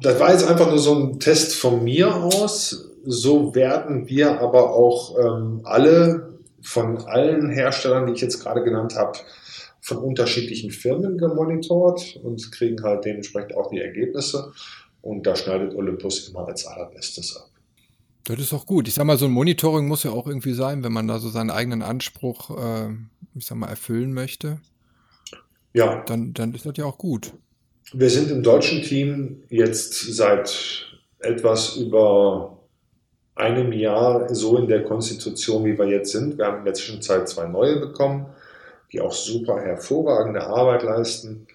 das war jetzt einfach nur so ein Test von mir aus. So werden wir aber auch ähm, alle von allen Herstellern, die ich jetzt gerade genannt habe, von unterschiedlichen Firmen gemonitort und kriegen halt dementsprechend auch die Ergebnisse. Und da schneidet Olympus immer als allerbestes ab. Das ist auch gut. Ich sag mal, so ein Monitoring muss ja auch irgendwie sein, wenn man da so seinen eigenen Anspruch, äh, ich sag mal, erfüllen möchte. Ja. Dann, dann ist das ja auch gut. Wir sind im deutschen Team jetzt seit etwas über einem Jahr so in der Konstitution, wie wir jetzt sind. Wir haben in der Zwischenzeit zwei neue bekommen, die auch super hervorragende Arbeit leisten,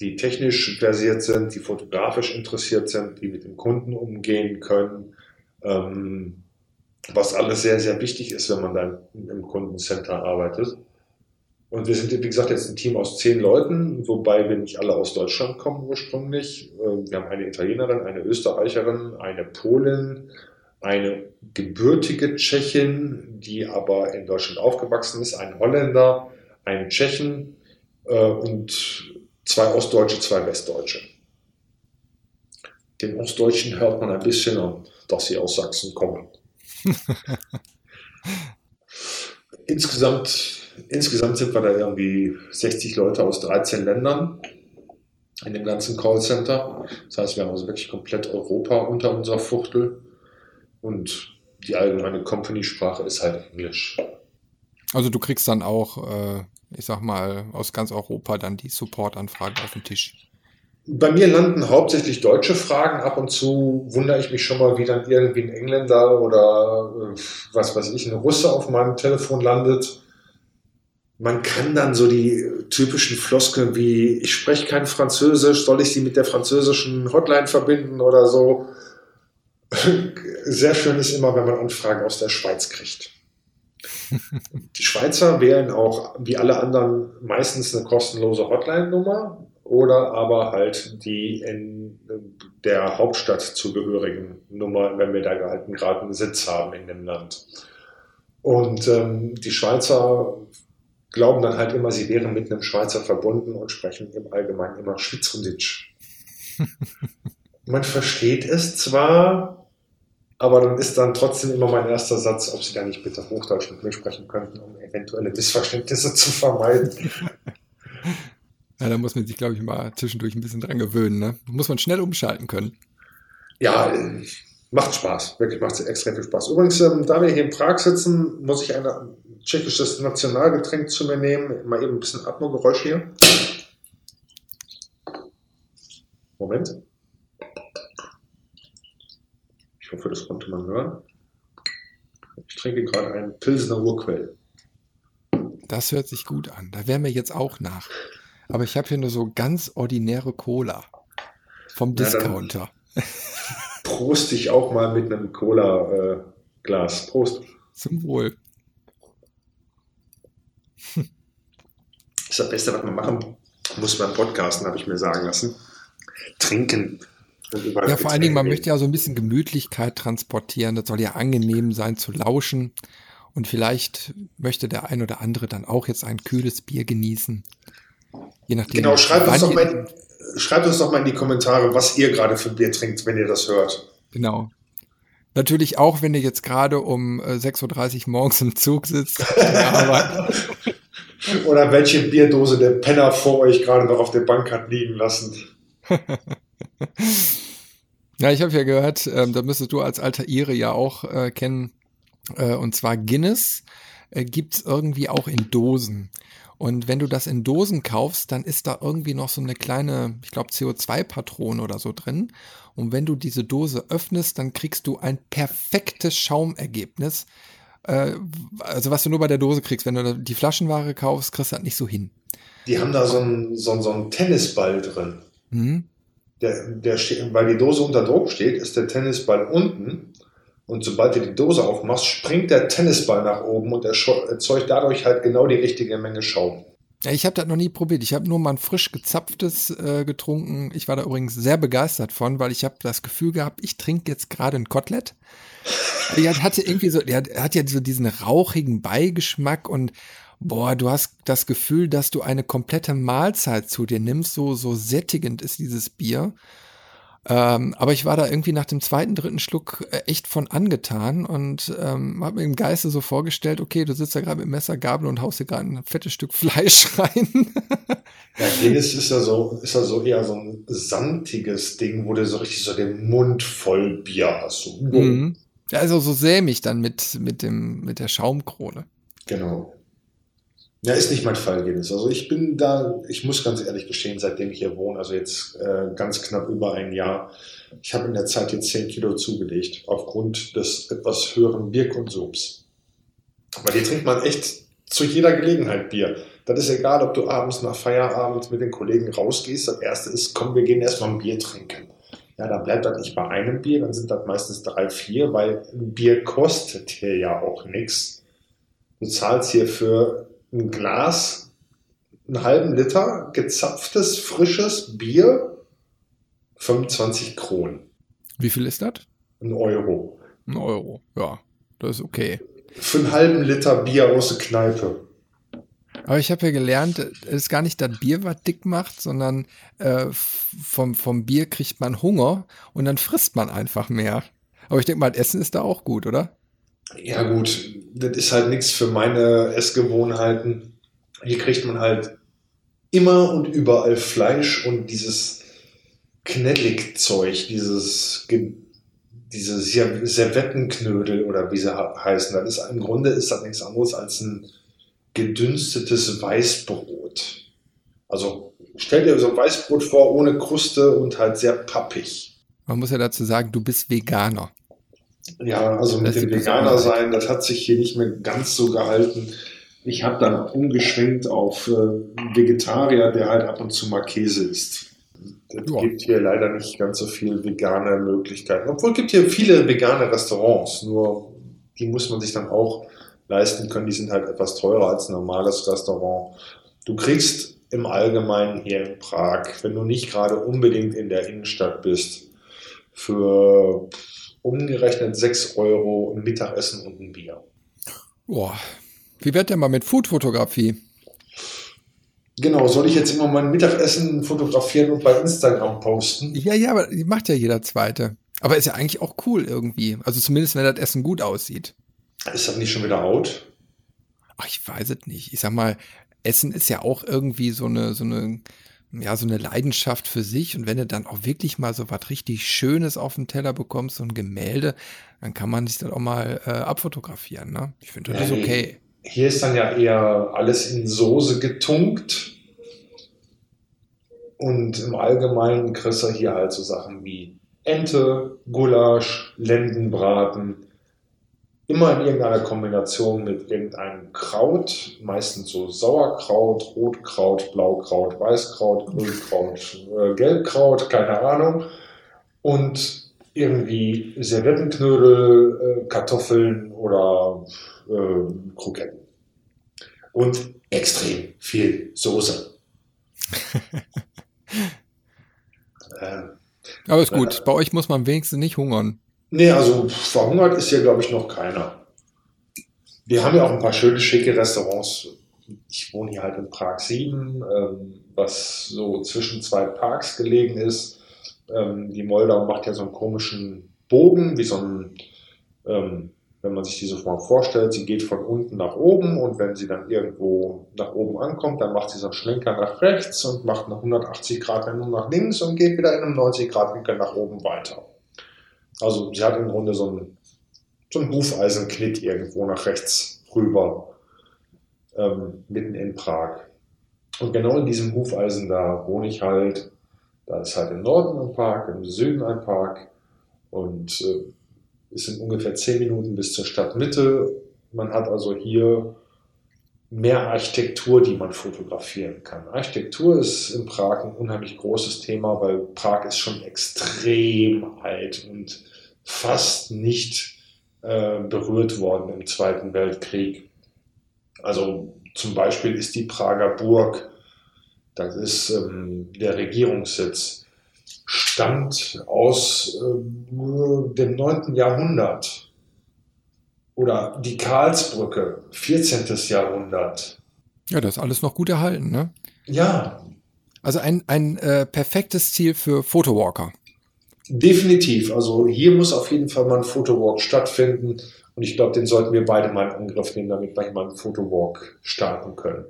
die technisch versiert sind, die fotografisch interessiert sind, die mit dem Kunden umgehen können ähm, was alles sehr, sehr wichtig ist, wenn man dann im Kundencenter arbeitet. Und wir sind, wie gesagt, jetzt ein Team aus zehn Leuten, wobei wir nicht alle aus Deutschland kommen ursprünglich. Ähm, wir haben eine Italienerin, eine Österreicherin, eine Polin, eine gebürtige Tschechin, die aber in Deutschland aufgewachsen ist, ein Holländer, einen Tschechen äh, und zwei Ostdeutsche, zwei Westdeutsche. Den Ostdeutschen hört man ein bisschen an, dass sie aus Sachsen kommen. insgesamt, insgesamt sind wir da irgendwie 60 Leute aus 13 Ländern in dem ganzen Callcenter. Das heißt, wir haben also wirklich komplett Europa unter unserer Fuchtel und die allgemeine Company-Sprache ist halt Englisch. Also du kriegst dann auch, äh, ich sag mal, aus ganz Europa dann die Support-Anfragen auf den Tisch. Bei mir landen hauptsächlich deutsche Fragen. Ab und zu wundere ich mich schon mal, wie dann irgendwie ein Engländer oder äh, was weiß ich, ein Russe auf meinem Telefon landet. Man kann dann so die typischen Floskeln wie, ich spreche kein Französisch, soll ich sie mit der französischen Hotline verbinden oder so. Sehr schön ist immer, wenn man Anfragen aus der Schweiz kriegt. Die Schweizer wählen auch, wie alle anderen, meistens eine kostenlose Hotline-Nummer oder aber halt die in der Hauptstadt zugehörigen Nummer, wenn wir da halt gerade einen Sitz haben in dem Land. Und ähm, die Schweizer glauben dann halt immer, sie wären mit einem Schweizer verbunden und sprechen im Allgemeinen immer Schweizerdeutsch. Man versteht es zwar, aber dann ist dann trotzdem immer mein erster Satz, ob sie da nicht bitte Hochdeutsch mit mir sprechen könnten, um eventuelle Missverständnisse zu vermeiden. Ja, da muss man sich, glaube ich, mal zwischendurch ein bisschen dran gewöhnen. Ne? Muss man schnell umschalten können. Ja, macht Spaß. Wirklich macht es extrem viel Spaß. Übrigens, ähm, da wir hier in Prag sitzen, muss ich ein tschechisches Nationalgetränk zu mir nehmen. Mal eben ein bisschen Atmogeräusch hier. Moment. Ich hoffe, das konnte man hören. Ich trinke gerade einen Pilsener Urquell. Das hört sich gut an. Da wären wir jetzt auch nach. Aber ich habe hier nur so ganz ordinäre Cola vom Discounter. Ja, Prost dich auch mal mit einem Cola-Glas. Äh, Prost. Zum Wohl. Das ist das Beste, was man machen muss beim Podcasten, habe ich mir sagen lassen. Trinken. Ja, vor allen Dingen, man möchte ja so ein bisschen Gemütlichkeit transportieren. Das soll ja angenehm sein zu lauschen. Und vielleicht möchte der ein oder andere dann auch jetzt ein kühles Bier genießen. Je nachdem. Genau, schreibt uns, doch mal in, schreibt uns doch mal in die Kommentare, was ihr gerade für Bier trinkt, wenn ihr das hört. Genau. Natürlich auch, wenn ihr jetzt gerade um 6.30 äh, Uhr morgens im Zug sitzt. Oder welche Bierdose der Penner vor euch gerade noch auf der Bank hat liegen lassen. ja, ich habe ja gehört, ähm, da müsstest du als alter Ire ja auch äh, kennen, äh, und zwar Guinness äh, gibt es irgendwie auch in Dosen. Und wenn du das in Dosen kaufst, dann ist da irgendwie noch so eine kleine, ich glaube, CO2-Patrone oder so drin. Und wenn du diese Dose öffnest, dann kriegst du ein perfektes Schaumergebnis. Äh, also was du nur bei der Dose kriegst. Wenn du die Flaschenware kaufst, kriegst du das nicht so hin. Die haben da so einen, so, so einen Tennisball drin. Mhm. Der, der weil die Dose unter Druck steht, ist der Tennisball unten und sobald du die Dose aufmachst, springt der Tennisball nach oben und erzeugt dadurch halt genau die richtige Menge Schaum. Ja, ich habe das noch nie probiert. Ich habe nur mal ein frisch gezapftes äh, getrunken. Ich war da übrigens sehr begeistert von, weil ich habe das Gefühl gehabt, ich trinke jetzt gerade ein Kotelett. Der hatte irgendwie so, der hat ja so diesen rauchigen Beigeschmack und boah, du hast das Gefühl, dass du eine komplette Mahlzeit zu dir nimmst. So, so sättigend ist dieses Bier. Ähm, aber ich war da irgendwie nach dem zweiten, dritten Schluck äh, echt von angetan und ähm, habe mir im Geiste so vorgestellt, okay, du sitzt da gerade mit Messer, Gabel und haust dir gerade ein fettes Stück Fleisch rein. ja, Guinness ist ja so, ist ja so eher so ein sandiges Ding, wo du so richtig so den Mund voll Bier hast. So. Mhm. Ja, also so sämig dann mit, mit dem, mit der Schaumkrone. Genau. Ja, ist nicht mein Fall, Guinness. Also ich bin da, ich muss ganz ehrlich gestehen, seitdem ich hier wohne, also jetzt äh, ganz knapp über ein Jahr, ich habe in der Zeit jetzt 10 Kilo zugelegt, aufgrund des etwas höheren Bierkonsums. Weil hier trinkt man echt zu jeder Gelegenheit Bier. Das ist egal, ob du abends nach Feierabend mit den Kollegen rausgehst. Das erste ist, komm, wir gehen erstmal ein Bier trinken. ja, dann bleibt das nicht bei einem Bier, dann sind das meistens drei, vier, weil ein Bier kostet hier ja auch nichts. Du zahlst hier für ein Glas einen halben Liter gezapftes, frisches Bier 25 Kronen. Wie viel ist das? Ein Euro. Ein Euro, ja, das ist okay. Für einen halben Liter Bier aus der Kneipe. Aber ich habe ja gelernt, es ist gar nicht das Bier, was dick macht, sondern äh, vom, vom Bier kriegt man Hunger und dann frisst man einfach mehr. Aber ich denke mal, Essen ist da auch gut, oder? Ja, gut, das ist halt nichts für meine Essgewohnheiten. Hier kriegt man halt immer und überall Fleisch und dieses Knellig-Zeug, dieses diese Servettenknödel oder wie sie heißen. Das ist im Grunde ist das nichts anderes als ein gedünstetes Weißbrot. Also stell dir so Weißbrot vor, ohne Kruste und halt sehr pappig. Man muss ja dazu sagen, du bist Veganer. Ja, also mit dem Veganer sein, das hat sich hier nicht mehr ganz so gehalten. Ich habe dann umgeschwenkt auf äh, Vegetarier, der halt ab und zu mal Käse isst. Es ja. gibt hier leider nicht ganz so viele vegane Möglichkeiten. Obwohl es gibt hier viele vegane Restaurants, nur die muss man sich dann auch leisten können. Die sind halt etwas teurer als ein normales Restaurant. Du kriegst im Allgemeinen hier in Prag, wenn du nicht gerade unbedingt in der Innenstadt bist, für umgerechnet 6 Euro ein Mittagessen und ein Bier. Boah. Wie wird denn mal mit Foodfotografie? Genau, soll ich jetzt immer mein Mittagessen fotografieren und bei Instagram posten? Ja, ja, aber die macht ja jeder Zweite. Aber ist ja eigentlich auch cool irgendwie. Also zumindest, wenn das Essen gut aussieht. Ist das nicht schon wieder out? Ach, ich weiß es nicht. Ich sag mal, Essen ist ja auch irgendwie so eine, so eine, ja, so eine Leidenschaft für sich. Und wenn du dann auch wirklich mal so was richtig Schönes auf den Teller bekommst, so ein Gemälde, dann kann man sich das auch mal äh, abfotografieren. Ne? Ich finde, das ja, okay. Hier ist dann ja eher alles in Soße getunkt. Und im Allgemeinen kriegst du hier halt so Sachen wie Ente, Gulasch, Lendenbraten, immer in irgendeiner Kombination mit irgendeinem Kraut, meistens so Sauerkraut, Rotkraut, Blaukraut, Weißkraut, Grünkraut, äh, Gelbkraut, keine Ahnung. Und irgendwie Servettenknödel, äh, Kartoffeln oder äh, Kroketten. Und extrem viel Soße. äh, Aber ist gut, bei euch muss man wenigstens nicht hungern. Nee, also verhungert ist hier, glaube ich, noch keiner. Wir haben ja auch ein paar schöne, schicke Restaurants. Ich wohne hier halt in Prag 7, ähm, was so zwischen zwei Parks gelegen ist. Ähm, die Moldau macht ja so einen komischen Bogen, wie so ein, ähm, wenn man sich die so mal vorstellt, sie geht von unten nach oben und wenn sie dann irgendwo nach oben ankommt, dann macht sie so einen Schlenker nach rechts und macht eine 180 Grad Wendung nach links und geht wieder in einem 90 Grad Winkel nach oben weiter. Also sie hat im Grunde so einen, so einen Hufeisenknick irgendwo nach rechts rüber, ähm, mitten in Prag. Und genau in diesem Hufeisen, da wohne ich halt. Da ist halt im Norden ein Park, im Süden ein Park und äh, es sind ungefähr zehn Minuten bis zur Stadtmitte. Man hat also hier mehr Architektur, die man fotografieren kann. Architektur ist in Prag ein unheimlich großes Thema, weil Prag ist schon extrem alt und fast nicht äh, berührt worden im Zweiten Weltkrieg. Also zum Beispiel ist die Prager Burg, das ist ähm, der Regierungssitz, stammt aus äh, dem 9. Jahrhundert. Oder die Karlsbrücke, 14. Jahrhundert. Ja, das ist alles noch gut erhalten, ne? Ja. Also ein, ein äh, perfektes Ziel für Photowalker. Definitiv. Also hier muss auf jeden Fall mal ein Fotowalk stattfinden. Und ich glaube, den sollten wir beide mal in Angriff nehmen, damit wir mal einen Fotowalk starten können.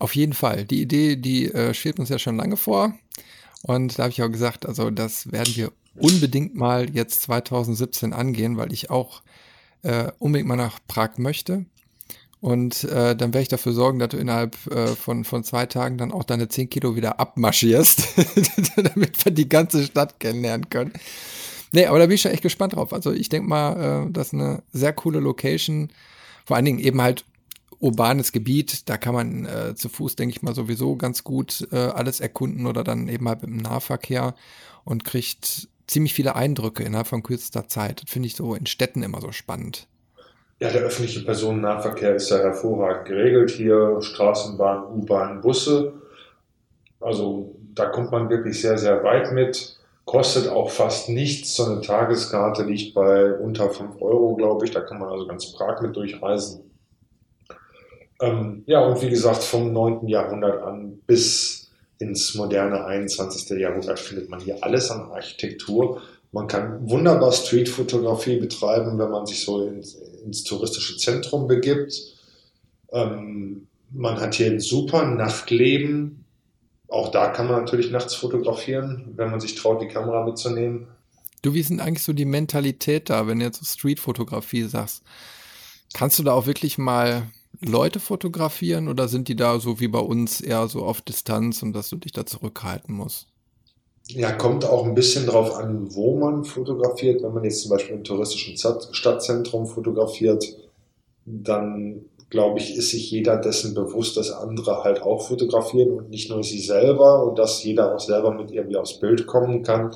Auf jeden Fall. Die Idee, die äh, schwebt uns ja schon lange vor. Und da habe ich auch gesagt, also das werden wir unbedingt mal jetzt 2017 angehen, weil ich auch äh, unbedingt mal nach Prag möchte. Und äh, dann werde ich dafür sorgen, dass du innerhalb äh, von, von zwei Tagen dann auch deine 10 Kilo wieder abmarschierst, damit wir die ganze Stadt kennenlernen können. Nee, aber da bin ich schon echt gespannt drauf. Also ich denke mal, äh, das ist eine sehr coole Location. Vor allen Dingen eben halt urbanes Gebiet. Da kann man äh, zu Fuß, denke ich mal, sowieso ganz gut äh, alles erkunden oder dann eben halt dem Nahverkehr und kriegt ziemlich viele Eindrücke innerhalb von kürzester Zeit. Das finde ich so in Städten immer so spannend. Ja, der öffentliche Personennahverkehr ist ja hervorragend geregelt hier. Straßenbahn, U-Bahn, Busse. Also da kommt man wirklich sehr, sehr weit mit. Kostet auch fast nichts. So eine Tageskarte liegt bei unter 5 Euro, glaube ich. Da kann man also ganz Prag mit durchreisen. Ähm, ja, und wie gesagt, vom 9. Jahrhundert an bis ins moderne 21. Jahrhundert findet man hier alles an Architektur. Man kann wunderbar Streetfotografie betreiben, wenn man sich so ins, ins touristische Zentrum begibt. Ähm, man hat hier ein super Nachtleben. Auch da kann man natürlich nachts fotografieren, wenn man sich traut, die Kamera mitzunehmen. Du, wie sind eigentlich so die Mentalität da, wenn du jetzt Streetfotografie sagst? Kannst du da auch wirklich mal Leute fotografieren oder sind die da so wie bei uns eher so auf Distanz und dass du dich da zurückhalten musst? Ja, kommt auch ein bisschen drauf an, wo man fotografiert. Wenn man jetzt zum Beispiel im touristischen Stadtzentrum fotografiert, dann glaube ich, ist sich jeder dessen bewusst, dass andere halt auch fotografieren und nicht nur sie selber und dass jeder auch selber mit irgendwie aufs Bild kommen kann.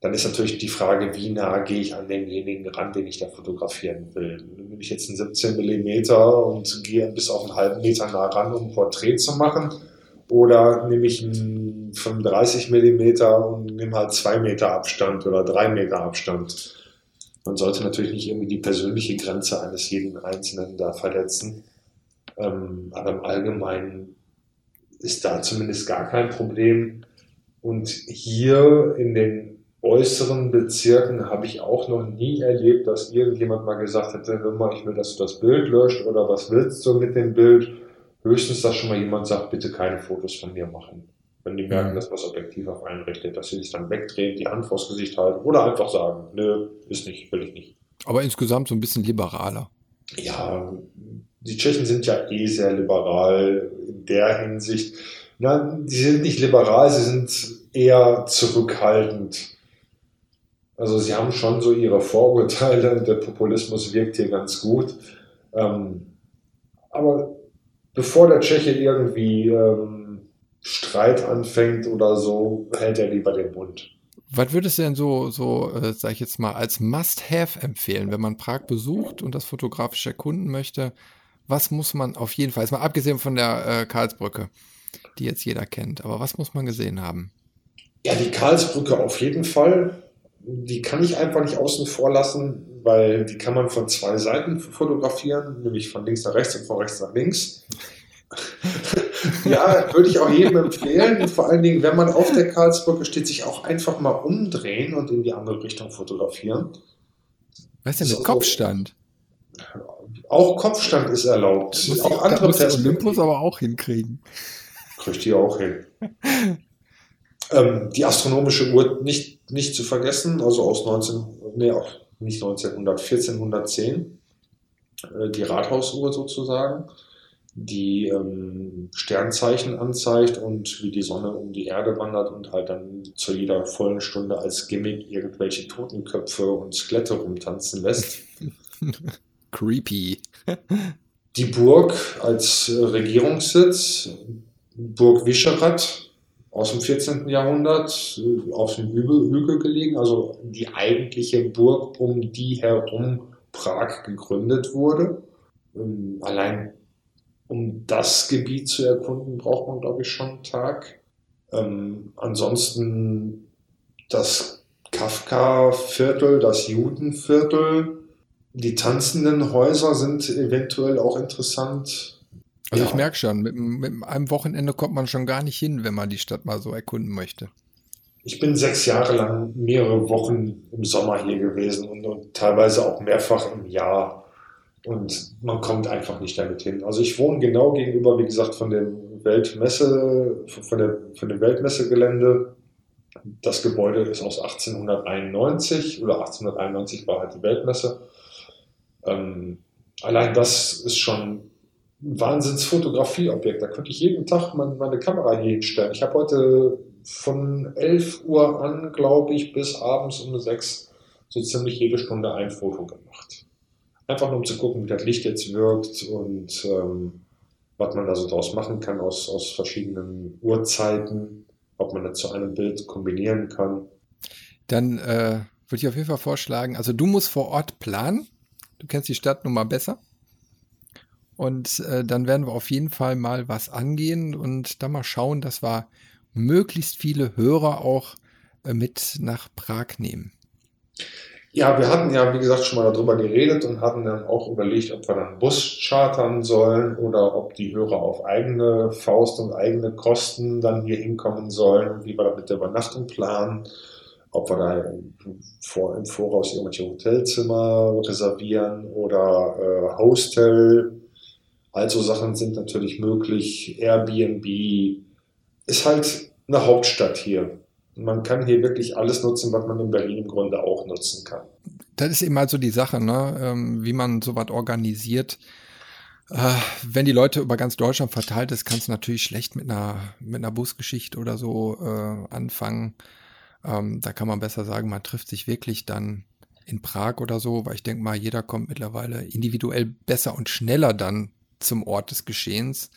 Dann ist natürlich die Frage, wie nah gehe ich an denjenigen ran, den ich da fotografieren will. Nehme ich jetzt einen 17 Millimeter und gehe bis auf einen halben Meter nah ran, um ein Porträt zu machen? Oder nehme ich einen 35 Millimeter und nehme halt zwei Meter Abstand oder drei Meter Abstand? Man sollte natürlich nicht irgendwie die persönliche Grenze eines jeden Einzelnen da verletzen. Ähm, aber im Allgemeinen ist da zumindest gar kein Problem. Und hier in den äußeren Bezirken habe ich auch noch nie erlebt, dass irgendjemand mal gesagt hätte, hör mal, ich will, dass du das Bild löscht oder was willst du mit dem Bild. Höchstens, dass schon mal jemand sagt, bitte keine Fotos von mir machen. Wenn die merken, dass man das Objektiv auf einrichtet, dass sie sich dann wegdrehen, die Hand vors Gesicht halten oder einfach sagen, nö, ist nicht, will ich nicht. Aber insgesamt so ein bisschen liberaler. Ja, die Tschechen sind ja eh sehr liberal in der Hinsicht. Na, die sind nicht liberal, sie sind eher zurückhaltend also sie haben schon so ihre Vorurteile der Populismus wirkt hier ganz gut. Ähm, aber bevor der Tscheche irgendwie ähm, Streit anfängt oder so, hält er lieber den Mund. Was würdest du denn so, so äh, sag ich jetzt mal, als Must-Have empfehlen, wenn man Prag besucht und das fotografisch erkunden möchte? Was muss man auf jeden Fall, jetzt mal abgesehen von der äh, Karlsbrücke, die jetzt jeder kennt, aber was muss man gesehen haben? Ja, die Karlsbrücke auf jeden Fall die kann ich einfach nicht außen vor lassen, weil die kann man von zwei Seiten fotografieren, nämlich von links nach rechts und von rechts nach links. ja, würde ich auch jedem empfehlen. vor allen Dingen, wenn man auf der Karlsbrücke steht, sich auch einfach mal umdrehen und in die andere Richtung fotografieren. Was ist denn mit so, Kopfstand? Auch Kopfstand ist erlaubt. Muss auch die, andere muss Olympus aber auch hinkriegen. Kriegt die auch hin. ähm, die astronomische Uhr nicht nicht zu vergessen, also aus 19, nee, auch nicht 1900, 1410, äh, die Rathausuhr sozusagen, die ähm, Sternzeichen anzeigt und wie die Sonne um die Erde wandert und halt dann zu jeder vollen Stunde als Gimmick irgendwelche Totenköpfe und Skelette rumtanzen lässt. Creepy. die Burg als Regierungssitz, Burg Vischerat, aus dem 14. Jahrhundert äh, auf dem Hügel, gelegen, also die eigentliche Burg, um die herum Prag gegründet wurde. Ähm, allein um das Gebiet zu erkunden, braucht man, glaube ich, schon einen Tag. Ähm, ansonsten das Kafka-Viertel, das Judenviertel, die tanzenden Häuser sind eventuell auch interessant. Also ja. ich merke schon, mit, mit, einem Wochenende kommt man schon gar nicht hin, wenn man die Stadt mal so erkunden möchte. Ich bin sechs Jahre lang mehrere Wochen im Sommer hier gewesen und, und teilweise auch mehrfach im Jahr. Und man kommt einfach nicht damit hin. Also ich wohne genau gegenüber, wie gesagt, von dem Weltmesse, von, der, von dem Weltmessegelände. Das Gebäude ist aus 1891 oder 1891 war halt die Weltmesse. Ähm, allein das ist schon ein Wahnsinnsfotografieobjekt. Da könnte ich jeden Tag meine Kamera hier hinstellen. Ich habe heute von 11 Uhr an, glaube ich, bis abends um 6 so ziemlich jede Stunde ein Foto gemacht. Einfach nur um zu gucken, wie das Licht jetzt wirkt und ähm, was man da so draus machen kann aus, aus verschiedenen Uhrzeiten, ob man das zu einem Bild kombinieren kann. dann äh, würde ich auf jeden Fall vorschlagen, also du musst vor Ort planen. Du kennst die Stadt nun mal besser. Und äh, dann werden wir auf jeden Fall mal was angehen und dann mal schauen, dass wir möglichst viele Hörer auch äh, mit nach Prag nehmen. Ja, wir hatten ja, wie gesagt, schon mal darüber geredet und hatten dann auch überlegt, ob wir dann Bus chartern sollen oder ob die Hörer auf eigene Faust und eigene Kosten dann hier hinkommen sollen, wie wir da mit der Übernachtung planen, ob wir da im Voraus irgendwelche Hotelzimmer reservieren oder äh, Hostel. Also Sachen sind natürlich möglich. Airbnb ist halt eine Hauptstadt hier. Man kann hier wirklich alles nutzen, was man in Berlin im Grunde auch nutzen kann. Das ist eben halt so die Sache, ne? Ähm, wie man sowas organisiert. Äh, wenn die Leute über ganz Deutschland verteilt ist, kannst du natürlich schlecht mit einer, mit einer Busgeschichte oder so äh, anfangen. Ähm, da kann man besser sagen, man trifft sich wirklich dann in Prag oder so, weil ich denke mal, jeder kommt mittlerweile individuell besser und schneller dann zum Ort des Geschehens,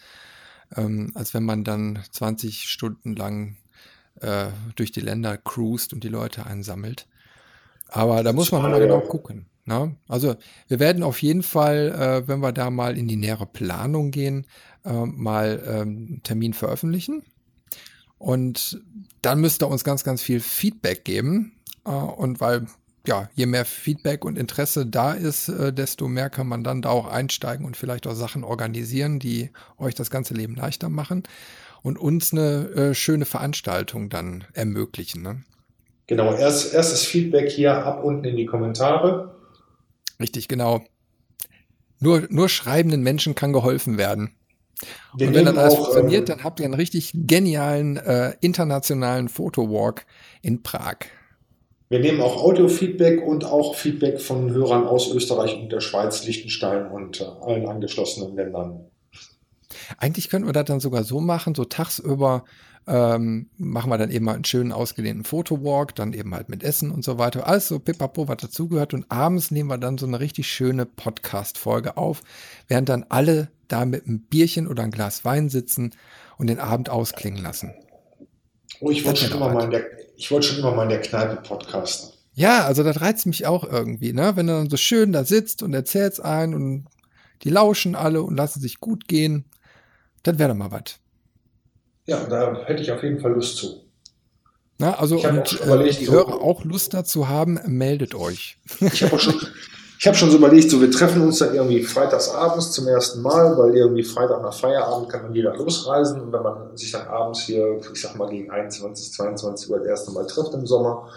ähm, als wenn man dann 20 Stunden lang äh, durch die Länder cruist und die Leute einsammelt. Aber da muss man mal genau gucken. Ne? Also wir werden auf jeden Fall, äh, wenn wir da mal in die nähere Planung gehen, äh, mal ähm, Termin veröffentlichen. Und dann müsst ihr uns ganz, ganz viel Feedback geben. Äh, und weil, ja, je mehr Feedback und Interesse da ist, äh, desto mehr kann man dann da auch einsteigen und vielleicht auch Sachen organisieren, die euch das ganze Leben leichter machen und uns eine äh, schöne Veranstaltung dann ermöglichen. Ne? Genau, erst, erstes Feedback hier ab unten in die Kommentare. Richtig, genau. Nur, nur schreibenden Menschen kann geholfen werden. Wir und wenn dann alles auch, funktioniert, ähm, dann habt ihr einen richtig genialen äh, internationalen Fotowalk in Prag. Wir nehmen auch Audio-Feedback und auch Feedback von Hörern aus Österreich und der Schweiz, Liechtenstein und äh, allen angeschlossenen Ländern. Eigentlich könnten wir das dann sogar so machen, so tagsüber ähm, machen wir dann eben mal einen schönen ausgedehnten Fotowalk, dann eben halt mit Essen und so weiter. Alles so pipapo, was dazugehört. Und abends nehmen wir dann so eine richtig schöne Podcast-Folge auf, während dann alle da mit einem Bierchen oder ein Glas Wein sitzen und den Abend ausklingen lassen. Oh, ich wollte schon, immer mal in der, ich wollte schon immer mal in der Kneipe podcasten. Ja, also das reizt mich auch irgendwie, ne? Wenn du dann so schön da sitzt und erzählst ein und die lauschen alle und lassen sich gut gehen. Das wäre doch mal was. Ja, da hätte ich auf jeden Fall Lust zu. Na, also und äh, die Hörer auch Lust dazu haben, meldet euch. Ich habe schon, hab schon so überlegt, so wir treffen uns dann irgendwie freitags abends zum ersten Mal, weil irgendwie Freitag nach Feierabend kann dann jeder losreisen und wenn man sich dann abends hier, ich sag mal gegen 21, 22 Uhr das erste Mal trifft im Sommer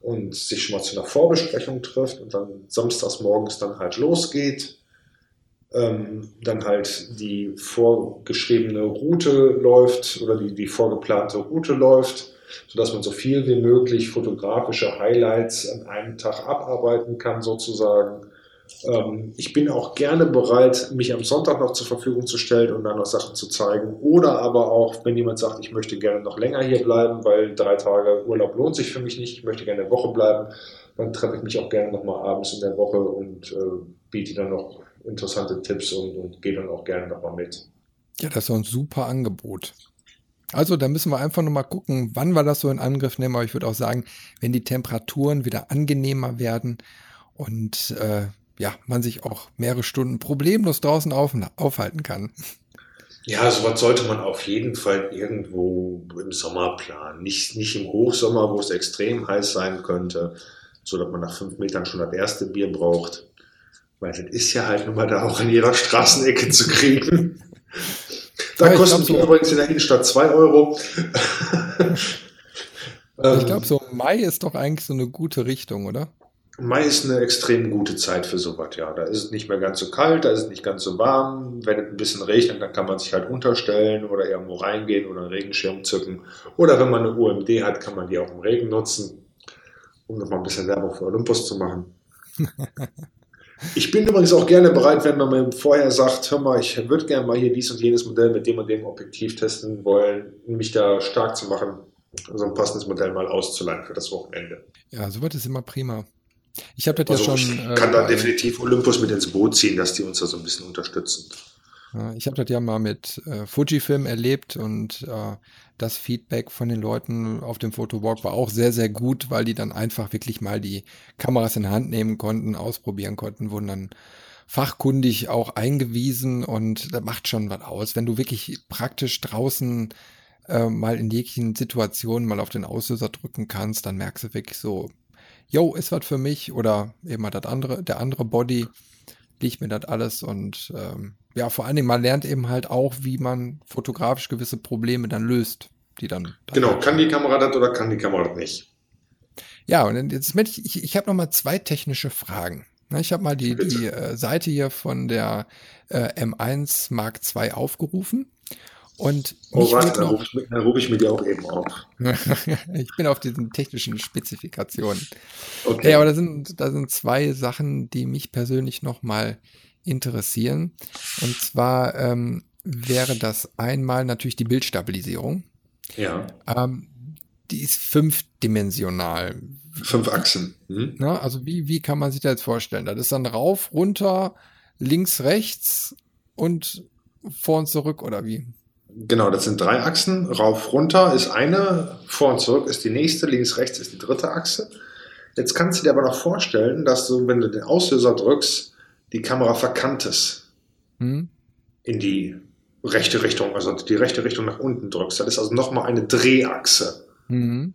und sich schon mal zu einer Vorbesprechung trifft und dann samstags morgens dann halt losgeht, ähm, dann halt die vorgeschriebene Route läuft oder die, die vorgeplante Route läuft, sodass man so viel wie möglich fotografische Highlights an einem Tag abarbeiten kann sozusagen. Ähm, ich bin auch gerne bereit, mich am Sonntag noch zur Verfügung zu stellen und dann noch Sachen zu zeigen. Oder aber auch, wenn jemand sagt, ich möchte gerne noch länger hier bleiben, weil drei Tage Urlaub lohnt sich für mich nicht, ich möchte gerne eine Woche bleiben, dann treffe ich mich auch gerne nochmal abends in der Woche und äh, biete dann noch interessante Tipps und, und gehe dann auch gerne nochmal mit. Ja, das ist ein super Angebot. Also, da müssen wir einfach nochmal gucken, wann wir das so in Angriff nehmen. Aber ich würde auch sagen, wenn die Temperaturen wieder angenehmer werden und äh, ja, man sich auch mehrere Stunden problemlos draußen auf, aufhalten kann. Ja, sowas sollte man auf jeden Fall irgendwo im Sommer planen. Nicht, nicht im Hochsommer, wo es extrem heiß sein könnte, so dass man nach fünf Metern schon das erste Bier braucht. Weil das ist ja halt nun mal da auch in jeder Straßenecke zu kriegen. Da glaub, so übrigens in der Innenstadt 2 Euro. ich glaube, so Mai ist doch eigentlich so eine gute Richtung, oder? Mai ist eine extrem gute Zeit für sowas, ja. Da ist es nicht mehr ganz so kalt, da ist es nicht ganz so warm. Wenn es ein bisschen regnet, dann kann man sich halt unterstellen oder irgendwo reingehen oder einen Regenschirm zücken. Oder wenn man eine UMD hat, kann man die auch im Regen nutzen, um nochmal ein bisschen Werbung für Olympus zu machen. Ich bin übrigens auch gerne bereit, wenn man mir vorher sagt, hör mal, ich würde gerne mal hier dies und jenes Modell mit dem und dem Objektiv testen wollen, mich da stark zu machen, so ein passendes Modell mal auszuleihen für das Wochenende. Ja, sowas ist immer prima. Ich habe das also ja schon. Ich kann äh, da definitiv Olympus mit ins Boot ziehen, dass die uns da so ein bisschen unterstützen. Ich habe das ja mal mit äh, Fujifilm erlebt und äh, das Feedback von den Leuten auf dem Fotowalk war auch sehr, sehr gut, weil die dann einfach wirklich mal die Kameras in Hand nehmen konnten, ausprobieren konnten, wurden dann fachkundig auch eingewiesen und das macht schon was aus. Wenn du wirklich praktisch draußen äh, mal in jeglichen Situationen mal auf den Auslöser drücken kannst, dann merkst du wirklich so, yo, ist was für mich oder eben mal das andere, der andere Body liegt mir das alles und ähm, ja, vor allen Dingen, man lernt eben halt auch, wie man fotografisch gewisse Probleme dann löst, die dann. dann genau, kann die Kamera das oder kann die Kamera das nicht? Ja, und jetzt ich, ich, ich habe noch mal zwei technische Fragen. Ich habe mal die, die äh, Seite hier von der äh, M1 Mark II aufgerufen. Und oh, warte, dann rufe ich, ruf ich mir die auch eben auf. ich bin auf diesen technischen Spezifikationen. Okay. Ja, aber da sind, da sind zwei Sachen, die mich persönlich nochmal interessieren. Und zwar ähm, wäre das einmal natürlich die Bildstabilisierung. Ja. Ähm, die ist fünfdimensional. Fünf Achsen. Mhm. Na, also wie, wie kann man sich das jetzt vorstellen? Das ist dann rauf, runter, links, rechts und vor und zurück oder wie? Genau, das sind drei Achsen. Rauf, runter ist eine, vor und zurück ist die nächste, links, rechts ist die dritte Achse. Jetzt kannst du dir aber noch vorstellen, dass du, wenn du den Auslöser drückst, die Kamera verkannt ist. Hm. In die rechte Richtung, also die rechte Richtung nach unten drückst. Das ist also nochmal eine Drehachse. Mhm.